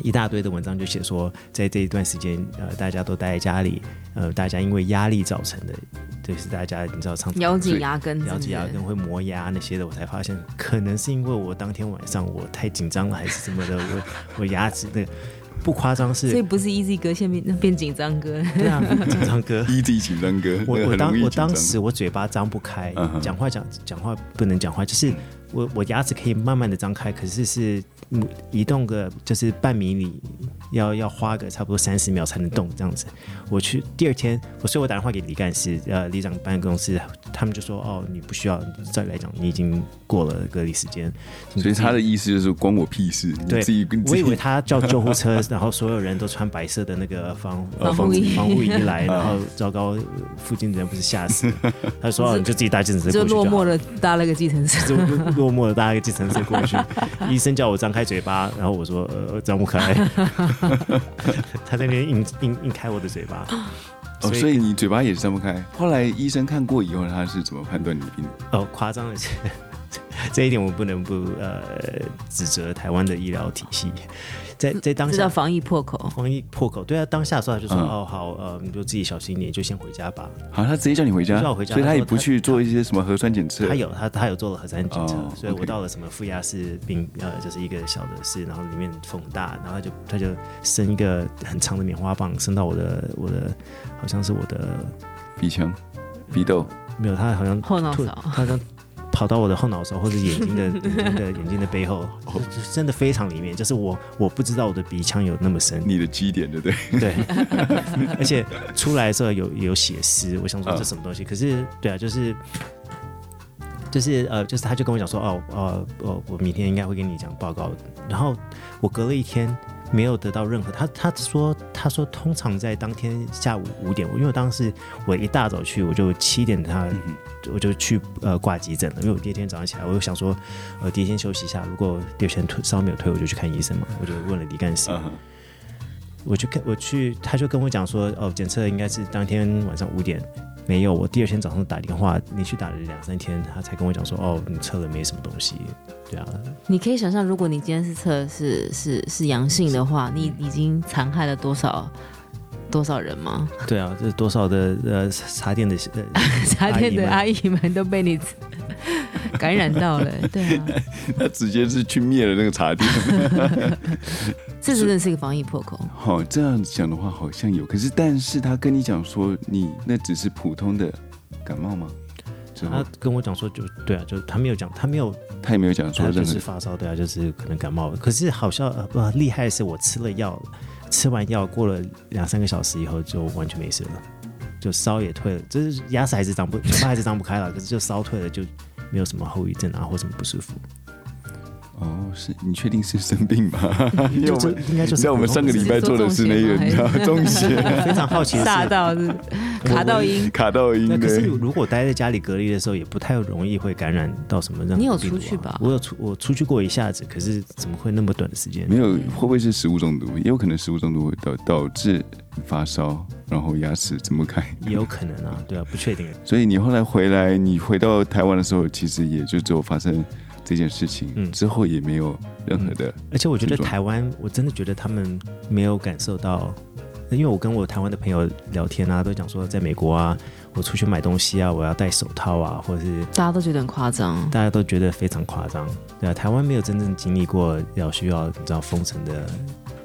一大堆的文章就写说，在这一段时间，呃，大家都待在家里，呃，大家因为压力造成的，就是大家你知道常咬紧牙根，咬紧牙根会磨牙那些的，我才发现可能是因为我当天晚上我太紧张了，还是什么的，我 我牙齿那个不夸张是，所以不是 easy 哥，现在变变紧张哥，对啊，紧张哥。Easy 紧张哥，我我当我当时我嘴巴张不开讲话讲讲话不能讲话，就是我我牙齿可以慢慢的张开，可是是嗯移动个就是半米里要要花个差不多三十秒才能动这样子。我去第二天，我所以我打电话给李干事，呃，李长办公室，他们就说哦，你不需要，再来讲你已经过了隔离时间，所以他的意思就是关我屁事，你对自己跟自己我以为他叫救护车，然后所有人都穿白色的那个防防护衣防护衣来，然后糟糕，附近的人不是吓死了？他说哦你就自己搭计程车就过去好落寞的搭了个计程车，就落寞的搭一个计程车过去，医生叫我张开嘴巴，然后我说呃张不开，他在那边硬硬硬开我的嘴巴，哦，所以你嘴巴也是张不开。后来医生看过以后，他是怎么判断你的病？哦夸张的是。这一点我不能不呃指责台湾的医疗体系，在在当下防疫破口。防疫破口，对啊，当下的时候他就说、嗯哦好呃你就自己小心一点，就先回家吧。好，他直接叫你回家，叫我回家所以他也不去做一些什么核酸检测。他有他他有做了核酸检测，哦所以我到了什么负压室病呃，就是一个小的室，然后里面风大，然后他就他就伸一个很长的棉花棒伸到我的我的好像是我的鼻腔、鼻窦，没有，他好像后脑勺他好像跑到我的后脑勺或者眼睛的 眼睛的眼睛的背后，就就真的非常里面，就是我我不知道我的鼻腔有那么深，你的基点对不对？对，而且出来的时候有有血丝，我想说这什么东西？可是对啊，就是就是呃，就是他就跟我讲说，哦呃呃，我明天应该会跟你讲报告。然后我隔了一天没有得到任何，他他说他说通常在当天下午五点，因为我当时我一大早去，我就七点他。我就去呃挂急诊了，因为我第二天早上起来，我就想说，呃，第一天休息一下，如果第二天退烧没有退，我就去看医生嘛。我就问了李干事，嗯，我去看，我去，他就跟我讲说，哦，检测应该是当天晚上五点，没有，我第二天早上打电话，连续打了两三天，他才跟我讲说，哦，你测了没什么东西，对啊，你可以想象，如果你今天是测是是是阳性的话，你已经残害了多少多少人吗？对啊，这多少的呃茶店的呃 茶店的阿阿姨们都被你 感染到了，对啊，他直接是去灭了那个茶店。这真的是一个防疫破口。好，这样讲的话好像有，可是但是他跟你讲说，你那只是普通的感冒吗？他跟我讲说就对啊，就他没有讲，他没有，他也没有讲说他就是发烧，对啊，就是可能感冒了。可是好像呃不厉害的是，我吃了药，吃完药过了两三个小时以后就完全没事了，就烧也退了，就是牙齿还是张不，嘴巴还是张不开了，可是就烧退了，就没有什么后遗症啊或什么不舒服。哦，是你确定是生病吗？因为就这我们应该就是你知道我们上个礼拜做的是那个，你知道中邪 非常好奇的 吓，到是卡到音。卡到音那可是。如果待在家里隔离的时候，也不太容易会感染到什么任何你有出去吧我有出，我出去过一下子，可是怎么会那么短的时间？没有，会不会是食物中毒？也有可能食物中毒会导导致发烧，然后牙齿睁不开。也有可能啊，对啊，不确定。所以你后来回来，你回到台湾的时候，其实也就只有发生这件事情，嗯。之后也没有任何的。而且我觉得台湾，我真的觉得他们没有感受到，因为我跟我台湾的朋友聊天啊，都讲说在美国啊，我出去买东西啊，我要戴手套啊，或者是大家都觉得很夸张，大家都觉得非常夸张，对啊，台湾没有真正经历过要需要你知道封城的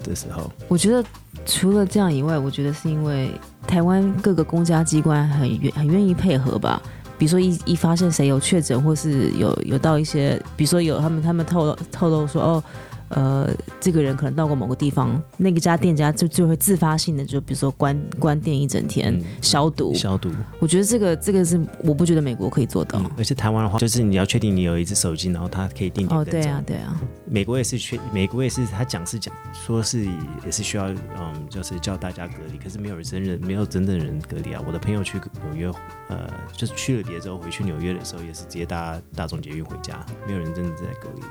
的时候，我觉得除了这样以外，我觉得是因为台湾各个公家机关很愿很愿意配合吧。比如说一一发现谁有确诊，或是有有到一些，比如说有他们他们透露透露说哦，呃，这个人可能到过某个地方，那个家店家就就会自发性的就比如说关关店一整天、嗯消毒。消毒。我觉得这个这个是我不觉得美国可以做到。嗯，而且台湾的话，就是你要确定你有一只手机，然后它可以定点哦，对啊，对啊，美国也是确，美国也是他讲是讲说是也是需要嗯，就是叫大家隔离，可是没有真人没有真正人隔离啊。我的朋友去纽约，呃，就是去了别之后回去纽约的时候，也是直接搭大众捷运回家，没有人真的在隔离，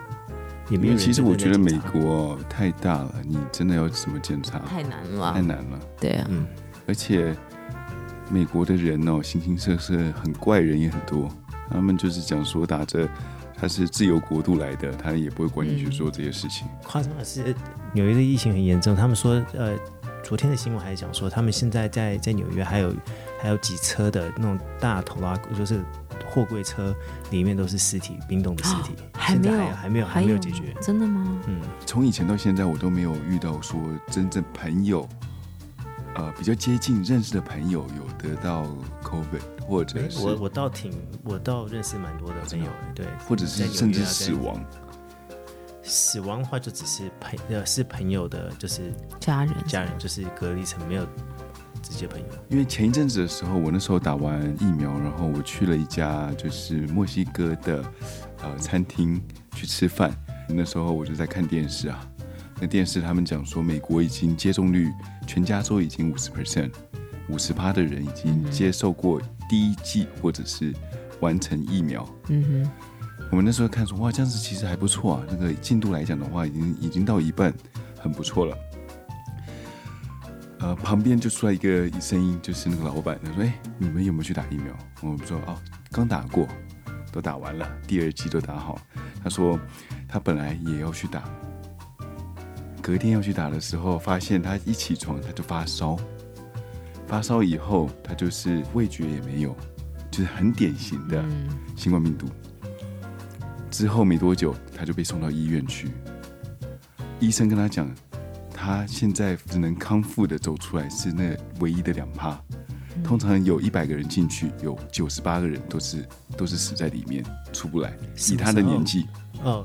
也没有人因为其实我觉得美国太大了，你真的要怎么检查太难了太。难了，对啊，嗯，而且美国的人哦，形形色色，很怪人也很多。他们就是讲说打着他是自由国度来的，他也不会管你去做这些事情。夸张的是纽约的疫情很严重，他们说呃。昨天的新闻还讲说，他们现在在在纽约还有还有几车的那种大头拉，就是货柜车里面都是尸体，冰冻的尸体，现在还没有，还没有还没有解决。真的吗？嗯，从以前到现在，我都没有遇到说真正朋友，呃，比较接近认识的朋友有得到 COVID，或者是诶我我倒挺，我倒认识蛮多的朋友，对，或者是甚至死亡。死亡的话就只是朋呃是朋友的，就是家人，家人，就是隔离层没有直接朋友。因为前一阵子的时候，我那时候打完疫苗，然后我去了一家就是墨西哥的呃餐厅去吃饭。那时候我就在看电视啊，那电视他们讲说，美国已经接种率全加州已经五十 percent，五十趴的人已经接受过第一剂或者是完成疫苗。嗯哼我们那时候看说，哇，这样子其实还不错啊。那个进度来讲的话，已经已经到一半，很不错了。呃，旁边就出来一个声音，就是那个老板，他说：“哎、你们有没有去打疫苗？”我们说：“哦，刚打过，都打完了，第二剂都打好。”他说他本来也要去打，隔天要去打的时候，发现他一起床他就发烧，发烧以后他就是味觉也没有，就是很典型的新冠病毒。之后没多久，他就被送到医院去。医生跟他讲，他现在只能康复的走出来是那唯一的两趴。通常有一百个人进去，有九十八个人都是都是死在里面出不来。以他的年纪，嗯，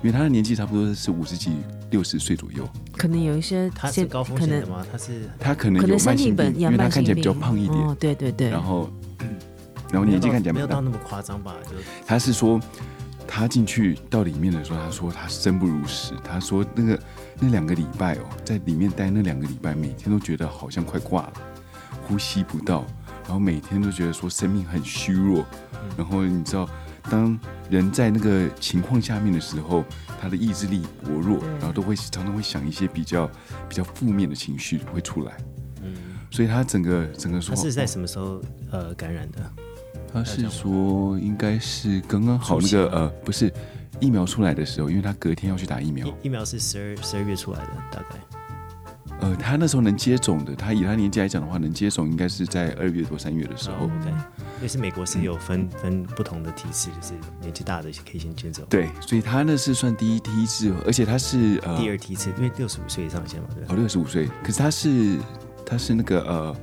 因为他的年纪差不多是五十几、六十岁左右，可能有一些他是高风可能险的吗？他是他可能可能身有慢性病，因为他看起来比较胖一点，哦，对对对，然后然后年纪看起来没有到。那么夸张吧？就他是说，他进去到里面的时候，他说他生不如死。他说那个那两个礼拜哦，在里面待那两个礼拜，每天都觉得好像快挂了，呼吸不到，然后每天都觉得说生命很虚弱。然后你知道，当人在那个情况下面的时候，他的意志力薄弱，然后都会常常会想一些比较比较负面的情绪会出来。嗯，所以他整个整个说，他是在什么时候呃感染的？他是说应该是刚刚好那个呃，不是疫苗出来的时候，因为他隔天要去打疫苗疫。疫苗是十二十二月出来的，大概呃，他那时候能接种的，他以他年纪来讲的话，能接种应该是在二月多三月的时候。对也是美国是有分分不同的梯次，就是年纪大的可以先接种。对，所以他那是算第一梯次，而且他是呃第二梯次，因为六十五岁以上先嘛，对吧哦，六十五岁，可是他是他是那个呃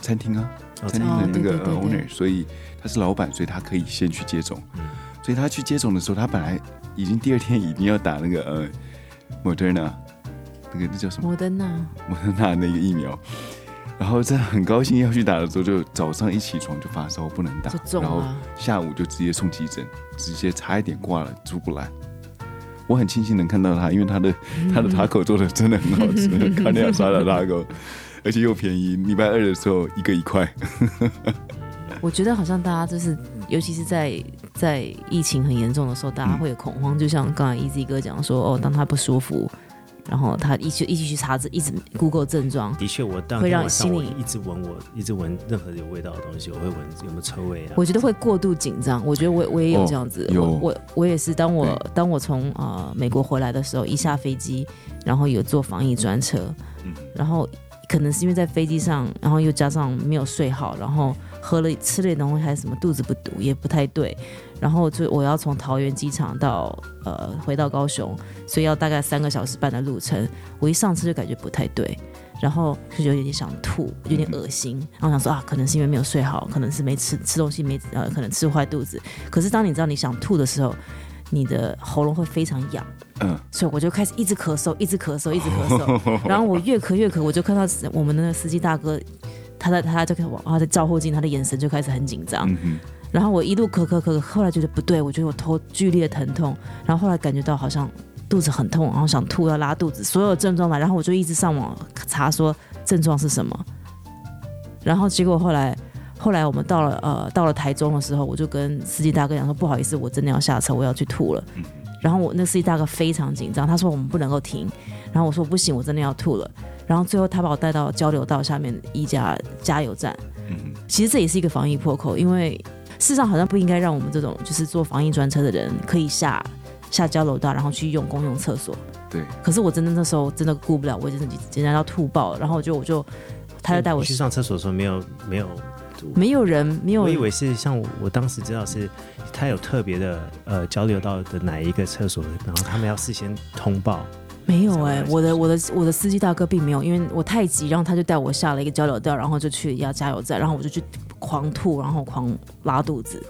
餐厅啊，哦餐厅的那个呃对对对对 owner，所以他是老板，所以他可以先去接种。嗯所以他去接种的时候，他本来已经第二天一定要打那个呃 Moderna 那个那叫什么摩登娜，莫德纳那个疫苗，然后在很高兴要去打的时候，就早上一起床就发烧不能打然后。下午就直接送急诊，直接差一点挂了出不来。我很庆幸能看到他，因为他的他的塔口做的真的很好吃，卡尼亚沙拉塔口，而且又便宜。礼拜二的时候一个一块，我觉得好像大家就是，尤其是在在疫情很严重的时候，大家会有恐慌。就像刚才 Easy 哥讲说，哦，当他不舒服，然后他一起一起去查字，一直 Google 症状，的确，我当会让心里一直闻我一直闻任何有味道的东西，我会闻有没有臭味啊。我觉得会过度紧张。我觉得我我也有哦这样子，有我我我也是。当我当我从呃美国回来的时候，一下飞机，然后有坐防疫专车，嗯然后可能是因为在飞机上，然后又加上没有睡好，然后喝了吃了点东西，还是什么肚子不堵，也不太对。然后就我要从桃园机场到呃回到高雄，所以要大概三个小时半的路程。我一上车就感觉不太对，然后就有点想吐，有点恶心，然后想说啊，可能是因为没有睡好，可能是没吃吃东西没呃，可能吃坏肚子。可是当你知道你想吐的时候，你的喉咙会非常痒。嗯，所以我就开始一直咳嗽，一直咳嗽，一直咳嗽。然后我越咳越咳，我就看到我们的那个司机大哥，他在他就开始往他在照后镜，他的眼神就开始很紧张。嗯，然后我一路咳咳咳，后来觉得不对，我觉得我头剧烈疼痛，然后后来感觉到好像肚子很痛，然后想吐要拉肚子，所有症状来，然后我就一直上网查说症状是什么，然后结果后来。后来我们到了呃到了台中的时候，我就跟司机大哥讲说不好意思，我真的要下车，我要去吐了。然后我那司机大哥非常紧张，他说我们不能够停。然后我说不行，我真的要吐了。然后最后他把我带到交流道下面的一家加油站。嗯，其实这也是一个防疫破口，因为事实上好像不应该让我们这种就是做防疫专车的人可以下下交流道，然后去用公用厕所。对，可是我真的那时候真的顾不了，我真的简单要吐爆了。然后我就我就他就带我去上厕所的时候没有没有，没有人没有我以为是像我我当时知道是他有特别的呃交流到的哪一个厕所，然后他们要事先通报。没有哎、我的我的我的司机大哥并没有，因为我太急，然后他就带我下了一个交流道，然后就去一家加油站，然后我就去狂吐，然后狂拉肚子，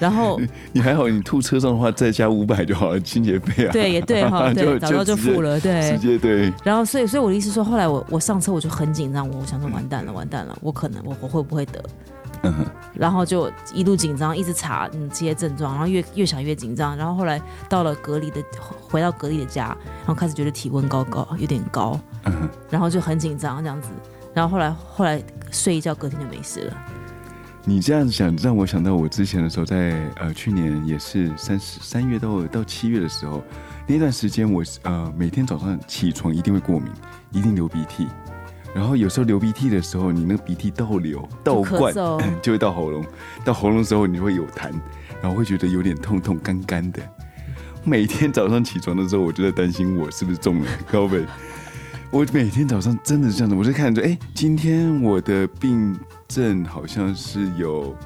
然后你还好，你吐车上的话再加五百就好了，清洁费啊。对也对哈，就对，早知道就付了，对直。接对，然后所以所以我的意思说，后来我我上车我就很紧张，我想说完蛋了完蛋了，我可能我我会不会得？嗯哼，然后就一路紧张，一直查嗯这些症状，然后越越想越紧张，然后后来到了隔离的，回到隔离的家，然后开始觉得体温高高有点高，嗯哼，然后就很紧张这样子，然后后来后来睡一觉，隔天就没事了。你这样子想，让我想到我之前的时候在，呃去年也是三十三月到到七月的时候，那段时间我呃每天早上起床一定会过敏，一定流鼻涕，然后有时候流鼻涕的时候，你那个鼻涕倒流倒灌 就会到喉咙，到喉咙的时候你会有痰，然后会觉得有点痛痛干干的。每天早上起床的时候，我就在担心我是不是中了 COVID。我每天早上真的是这样子，我就看着，哎，今天我的病症好像是有，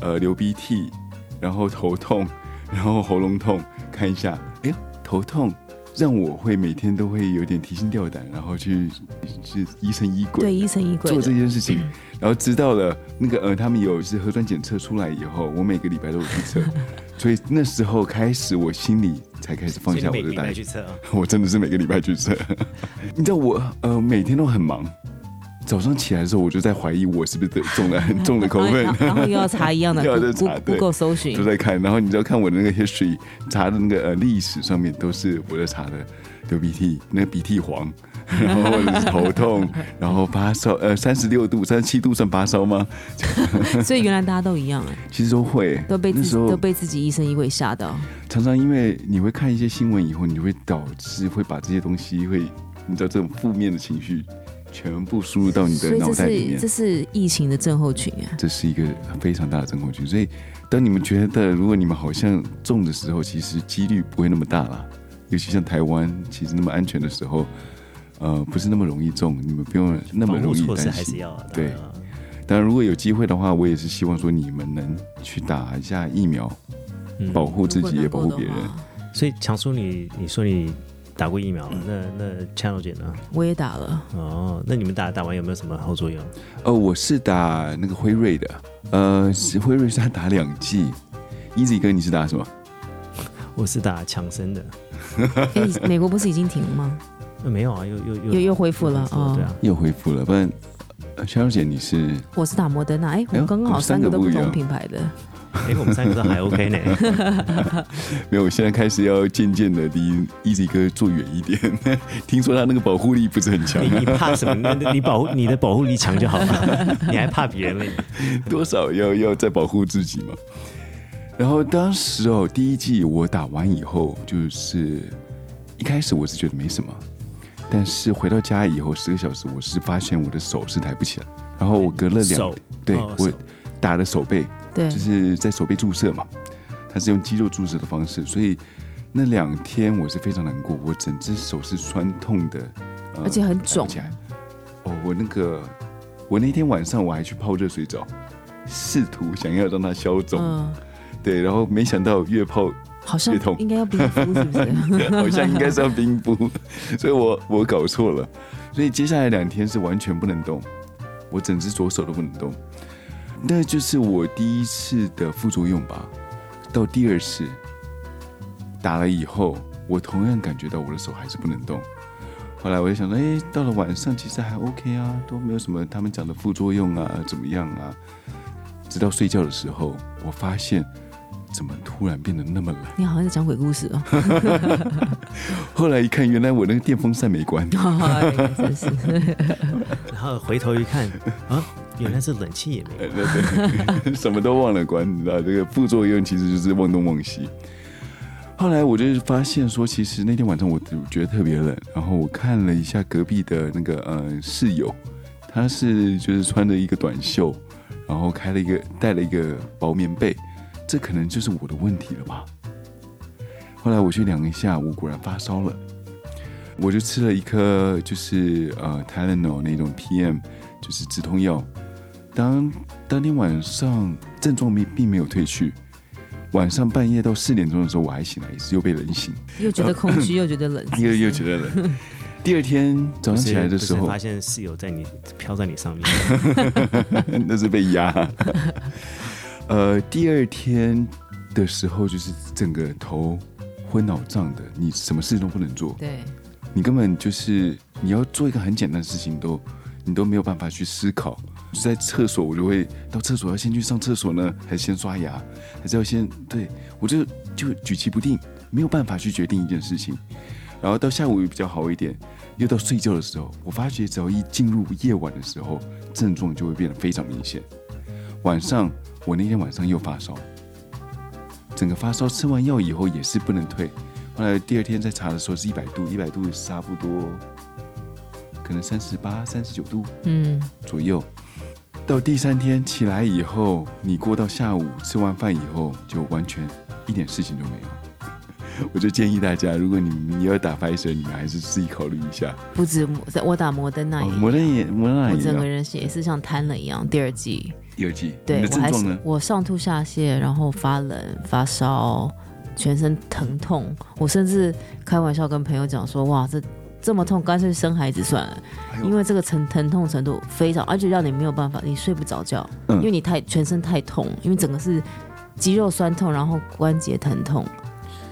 呃，流鼻涕，然后头痛，然后喉咙痛，看一下，哎呀，头痛，让我会每天都会有点提心吊胆，然后去去疑神疑鬼，对，疑神疑鬼做这。件事情，然后知道了那个呃，他们有是核酸检测出来以后，我每个礼拜都有去测，所以那时候开始，我心里才开始放下我的担心。拜去测。啊，我真的是每个礼拜去测，你知道我呃每天都很忙，早上起来的时候我就在怀疑我是不是得中了中了 然后 COVID，然后又要查一样的又要再查对 Google 搜寻都，在看，然后你知道看我的那个 history 查的那个呃历史上面都是我在查的流鼻涕，那个鼻涕黄，然后或者是头痛，然后发烧，呃三十六度、三十七度算发烧吗？所以原来大家都一样哎，其实都会，都被自己都被自己疑神疑鬼吓到。常常因为你会看一些新闻以后，你会导致会把这些东西会，你知道这种负面的情绪全部输入到你的脑袋里面是这。是疫情的症候群啊。这是一个非常大的症候群，所以当你们觉得如果你们好像中的时候，其实几率不会那么大啦。尤其像台湾，其实那么安全的时候，呃，不是那么容易中，你们不用那么容易担心。还是要啊。对当然如果有机会的话，我也是希望说你们能去打一下疫苗，嗯保护自己也保护别人。所以强叔你你说你打过疫苗了，那那 Channel 姐呢？我也打了，哦，那你们打打完有没有什么后作用？哦，我是打那个辉瑞的，呃，是辉瑞是他打两剂。Easy 哥，你是打什么？我是打强生的，哎，美国不是已经停了吗？呃没有啊，又又又又又恢复了哦对啊，又恢复了，不然，呃肖小姐你是我是打摩登娜，哎，我们刚刚好三三个都不同品牌的，哎，我们三个都还 OK 呢。没有？我现在开始要渐渐的离 Easy 哥坐远一点。听说他那个保护力不是很强你，你怕什么？你你保护你的保护力强就好了，你还怕别人嘞？多少要要再保护自己嘛。然后当时哦，第一季我打完以后，就是一开始我是觉得没什么，但是回到家以后十个小时，我是发现我的手是抬不起来。然后我隔了两对、我打了手背，对。就，是在手背注射嘛，它是用肌肉注射的方式，所以那两天我是非常难过，我整只手是酸痛的，呃而且很肿。哦，我那个我那天晚上我还去泡热水澡，试图想要让它消肿，嗯，对，然后没想到越泡好像越痛。应该要冰敷，是不是？好像应该是要冰敷，所以我我搞错了，所以接下来两天是完全不能动，我整只左手都不能动，那就是我第一次的副作用吧。到第二次打了以后，我同样感觉到我的手还是不能动。后来我就想说，哎，到了晚上其实还 OK 啊，都没有什么他们讲的副作用啊，怎么样啊？直到睡觉的时候，我发现怎么突然变得那么冷。你好像在讲鬼故事哦，后来一看，原来我那个电风扇没关。哎真是。然后回头一看啊，原来是冷气也没有。对对，什么都忘了关，你知道这个副作用其实就是忘东忘西。后来我就发现说，其实那天晚上我觉得特别冷，然后我看了一下隔壁的那个呃室友，他是就是穿着一个短袖，然后开了一个带了一个薄棉被，这可能就是我的问题了吧。后来我去量一下，我果然发烧了，我就吃了一颗就是呃 Tylenol 那种 PM，就是止痛药。当当天晚上症状并并没有退去，晚上半夜到四点钟的时候，我还醒来一次，又被冷醒，又觉得空虚，又觉得冷，又又觉得冷。第二天早上起来的时候发，现室友在你飘在你上面，那是被压。呃，第二天的时候，就是整个头昏脑胀的，你什么事都不能做，对，你根本就是你要做一个很简单的事情都你都没有办法去思考。就在厕所，我就会到厕所要先去上厕所呢，还是先刷牙，还是要先对我就就举棋不定，没有办法去决定一件事情。然后到下午比较好一点，又到睡觉的时候，我发觉只要一进入夜晚的时候，症状就会变得非常明显。晚上我那天晚上又发烧，整个发烧吃完药以后也是不能退。后来第二天再查的时候是一百度，一百度差不多可能三十八、三十九度嗯，左右。到第三天起来以后，你过到下午吃完饭以后，就完全一点事情都没有。我就建议大家，如果你们你要打 Pfizer，你们还是自己考虑一下。不止摩我打摩登那哦也，摩登也摩登那一，我整个人也是像瘫了一样。第二季，第二季，对我还？我上吐下泻，然后发冷、发烧，全身疼痛。我甚至开玩笑跟朋友讲说：“哇，这这么痛，干脆生孩子算了，哎因为这个疼疼痛程度非常，而且让你没有办法，你睡不着觉，嗯。因为你太全身太痛，因为整个是肌肉酸痛，然后关节疼痛。”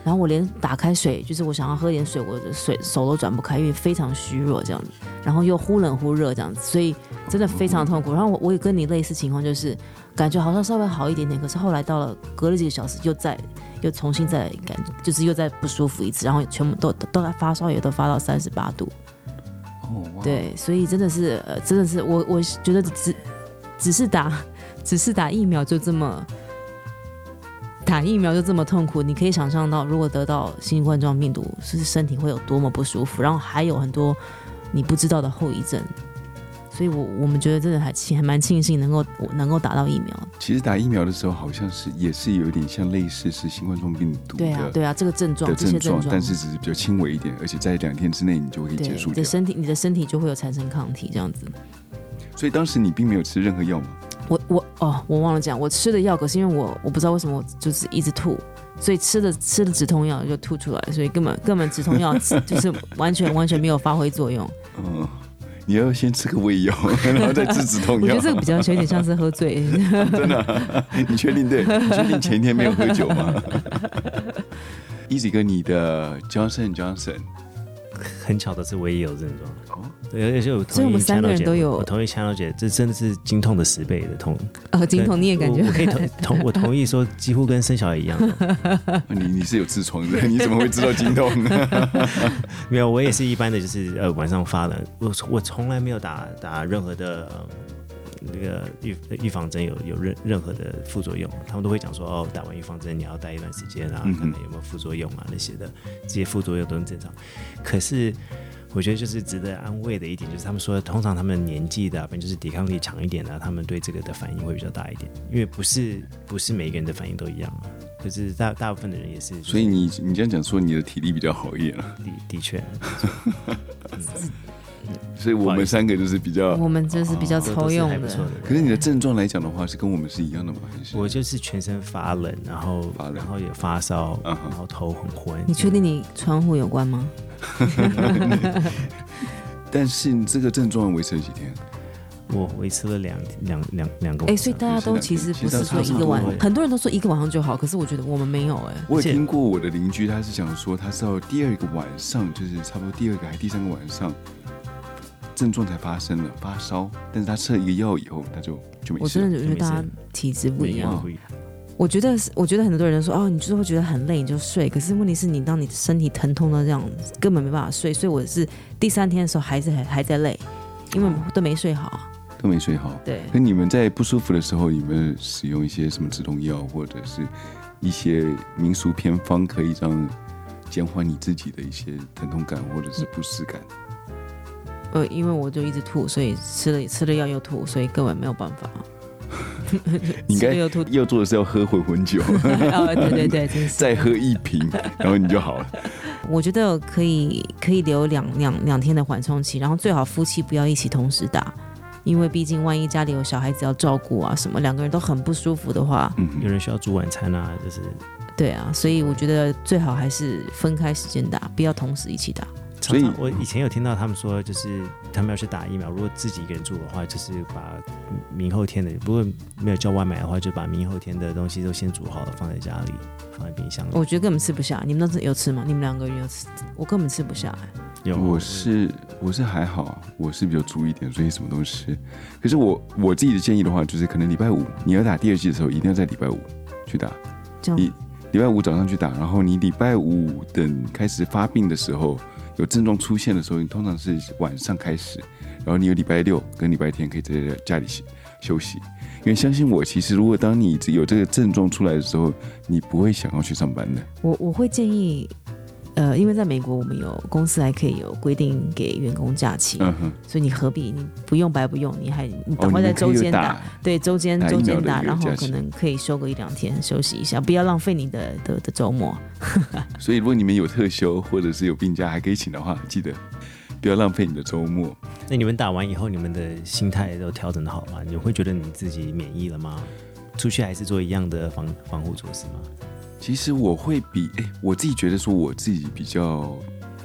然后我连打开水，就是我想要喝点水，我的水手都转不开，因为非常虚弱这样子，然后又忽冷忽热这样子，所以真的非常痛苦。然后我我也跟你类似情况，就是感觉好像稍微好一点点，可是后来到了隔了几个小时，又再又重新再感觉，就是又再不舒服一次，然后全部都都都在发烧，也都发到三十八度。对，所以真的是呃，真的是我我觉得只只是打只是打疫苗就这么打疫苗就这么痛苦，你可以想象到，如果得到新冠状病毒，是身体会有多么不舒服，然后还有很多你不知道的后遗症。所以我我们觉得真的还庆还蛮庆幸能够能够打到疫苗。其实打疫苗的时候，好像是也是有一点像类似是新冠状病毒的对啊对啊，这个症状的这些症状，但是只是比较轻微一点，而且在两天之内你就可以结束掉你的。身体你的身体就会有产生抗体这样子。所以当时你并没有吃任何药吗？我我哦，我忘了讲，我吃的药可是因为我我不知道为什么我就是一直吐，所以吃的吃的止痛药就吐出来，所以根本根本止痛药 就是完全完全没有发挥作用。嗯，你要先吃个胃药，然后再吃止痛药。我觉得这个比较有点像是喝醉。真的啊、你确定对？你确定前一天没有喝酒吗？Easy 哥，你的 Johnson Johnson 很巧的是，我也有症状。哦，对，而且我所以我们三个人都有我同意强小姐，这真的是经痛的十倍的痛。呃，经痛你也感觉我我可以同 同我同意说，几乎跟生小孩一样。你你是有痔疮的，你怎么会知道经痛？没有，我也是一般的，就是呃晚上发的。我我从来没有打打任何的、呃、那个预预防针有有任任何的副作用，他们都会讲说哦，打完预防针你要待一段时间啊，看看有没有副作用啊那些的，这些副作用都很正常。可是我觉得就是值得安慰的一点，就是他们说，通常他们年纪的、啊，反正就是抵抗力强一点的啊、他们对这个的反应会比较大一点，因为不是不是每个人的反应都一样嘛。可是大大部分的人也是，所以你你这样讲说你的体力比较好一点啊，的的确，所以我们三个就是比较。我们就是比较都超用的。可是你的症状来讲的话，是跟我们是一样的吗？还是我就是全身发冷，然后发冷然后也发烧，然后头很昏。你确定你窗户有关吗？但是你这个症状维持了几天？我维持了两两两两个哎、晚上。所以大家都其实不是说一个晚很多人都说一个晚上就好，可是我觉得我们没有哎、我也听过我的邻居，他是讲说他是到第二个晚上，就是差不多第二个还第三个晚上，症状才发生了发烧，但是他吃了一个药以后，他就就没我事了。真的觉得大家体质不一样。我觉得，我觉得很多人说哦，你就是会觉得很累，你就睡。可是问题是你当你身体疼痛到这样，根本没办法睡。所以我是第三天的时候还是还还在累，因为都没睡好。都没睡好。对，那你们在不舒服的时候，有没有使用一些什么止痛药，或者是一些民俗偏方，可以让减缓你自己的一些疼痛感或者是不适感？呃，因为我就一直吐，所以吃了吃了药又吐，所以根本没有办法。你应该又吐。要做的是要喝混魂酒，哦，对对对，真是。再喝一瓶，然后你就好了。我觉得可以可以留两两两天的缓冲期，然后最好夫妻不要一起同时打，因为毕竟万一家里有小孩子要照顾啊什么，两个人都很不舒服的话，嗯有人需要煮晚餐啊，就是对啊，所以我觉得最好还是分开时间打，不要同时一起打。所以常常我以前有听到他们说，就是他们要去打疫苗，如果自己一个人住的话，就是把明后天的，如果没有叫外卖的话，就把明后天的东西都先煮好了，放在家里，放在冰箱里。我觉得根本吃不下，你们都是有吃吗？你们两个人有吃？我根本吃不下、哎有我是我是还好，我是比较注意一点，所以什么都吃。可是我我自己的建议的话，就是可能礼拜五你要打第二季的时候，一定要在礼拜五去打。这样你礼拜五早上去打，然后你礼拜五等开始发病的时候，有症状出现的时候，你通常是晚上开始，然后你有礼拜六跟礼拜天可以在家里休息。因为相信我，其实如果当你有这个症状出来的时候，你不会想要去上班的。我我会建议，呃，因为在美国我们有公司还可以有规定给员工假期，嗯哼，所以你何必你不用白不用，你还你哦，赶快在周间打，打，对周间周间打，然后可能可以休个一两天休息一下，不要浪费你的的的周末。所以如果你们有特休或者是有病假还可以请的话，记得不要浪费你的周末。那你们打完以后，你们的心态都调整的好吗？你会觉得你自己免疫了吗？出去还是做一样的防防护措施吗？其实我会比哎、我自己觉得说我自己比较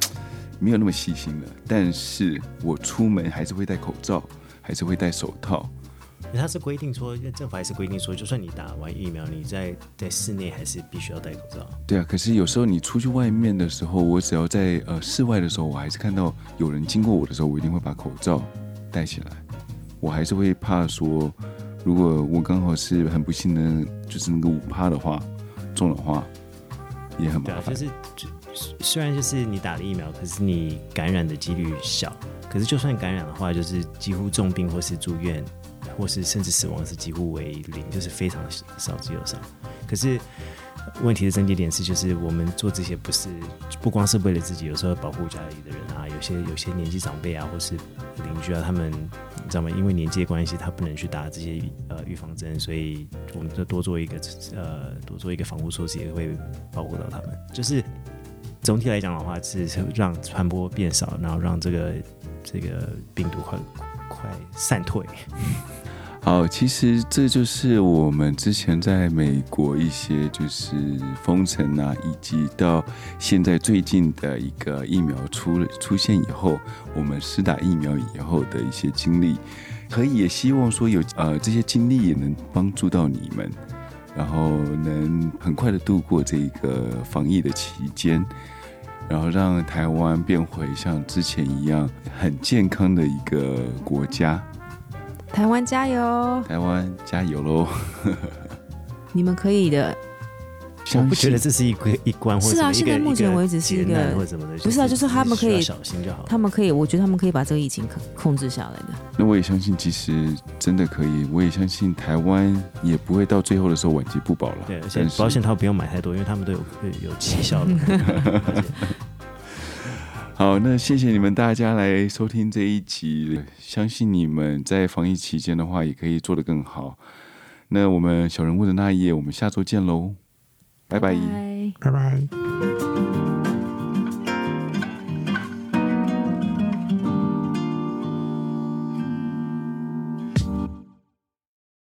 没有那么细心了，但是我出门还是会戴口罩，还是会戴手套。因为它是规定说，政府还是规定说，就算你打完疫苗，你在在室内还是必须要戴口罩。对啊，可是有时候你出去外面的时候，我只要在呃室外的时候，我还是看到有人经过我的时候，我一定会把口罩戴起来。我还是会怕说，如果我刚好是很不幸的，就是那个五趴的话，重的话，也很，麻烦。就是虽然就是你打了疫苗，可是你感染的几率小。可是就算感染的话，就是几乎重病或是住院，或是甚至死亡是几乎为零，就是非常少之又少。可是问题的症结点是，就是我们做这些不是不光是为了自己，有时候保护家里的人啊，有些有些年纪长辈啊，或是邻居啊，他们你知道吗？因为年纪的关系，他不能去打这些呃预防针，所以我们就多做一个呃多做一个防护措施，也会保护到他们。就是总体来讲的话，是让传播变少，然后让这个这个病毒快快散退。好，其实这就是我们之前在美国一些就是封城啊，以及到现在最近的一个疫苗出出现以后，我们施打疫苗以后的一些经历，可以也希望说有呃这些经历也能帮助到你们，然后能很快的度过这个防疫的期间，然后让台湾变回像之前一样很健康的一个国家。台湾加油！台湾加油喽！你们可以的。我不觉得这是一个一关，或者是啊现在目前为止是一个或什么的，不是啊就是他们可以小心就好。他们可以，我觉得他们可以把这个疫情控控制下来的。那我也相信，其实真的可以。我也相信台湾也不会到最后的时候晚节不保了。对，而且但是保险套不用买太多，因为他们都有有有期效的。好，那谢谢你们大家来收听这一集，相信你们在防疫期间的话，也可以做得更好。那我们小人物的那一页，我们下周见喽，拜拜拜。拜拜。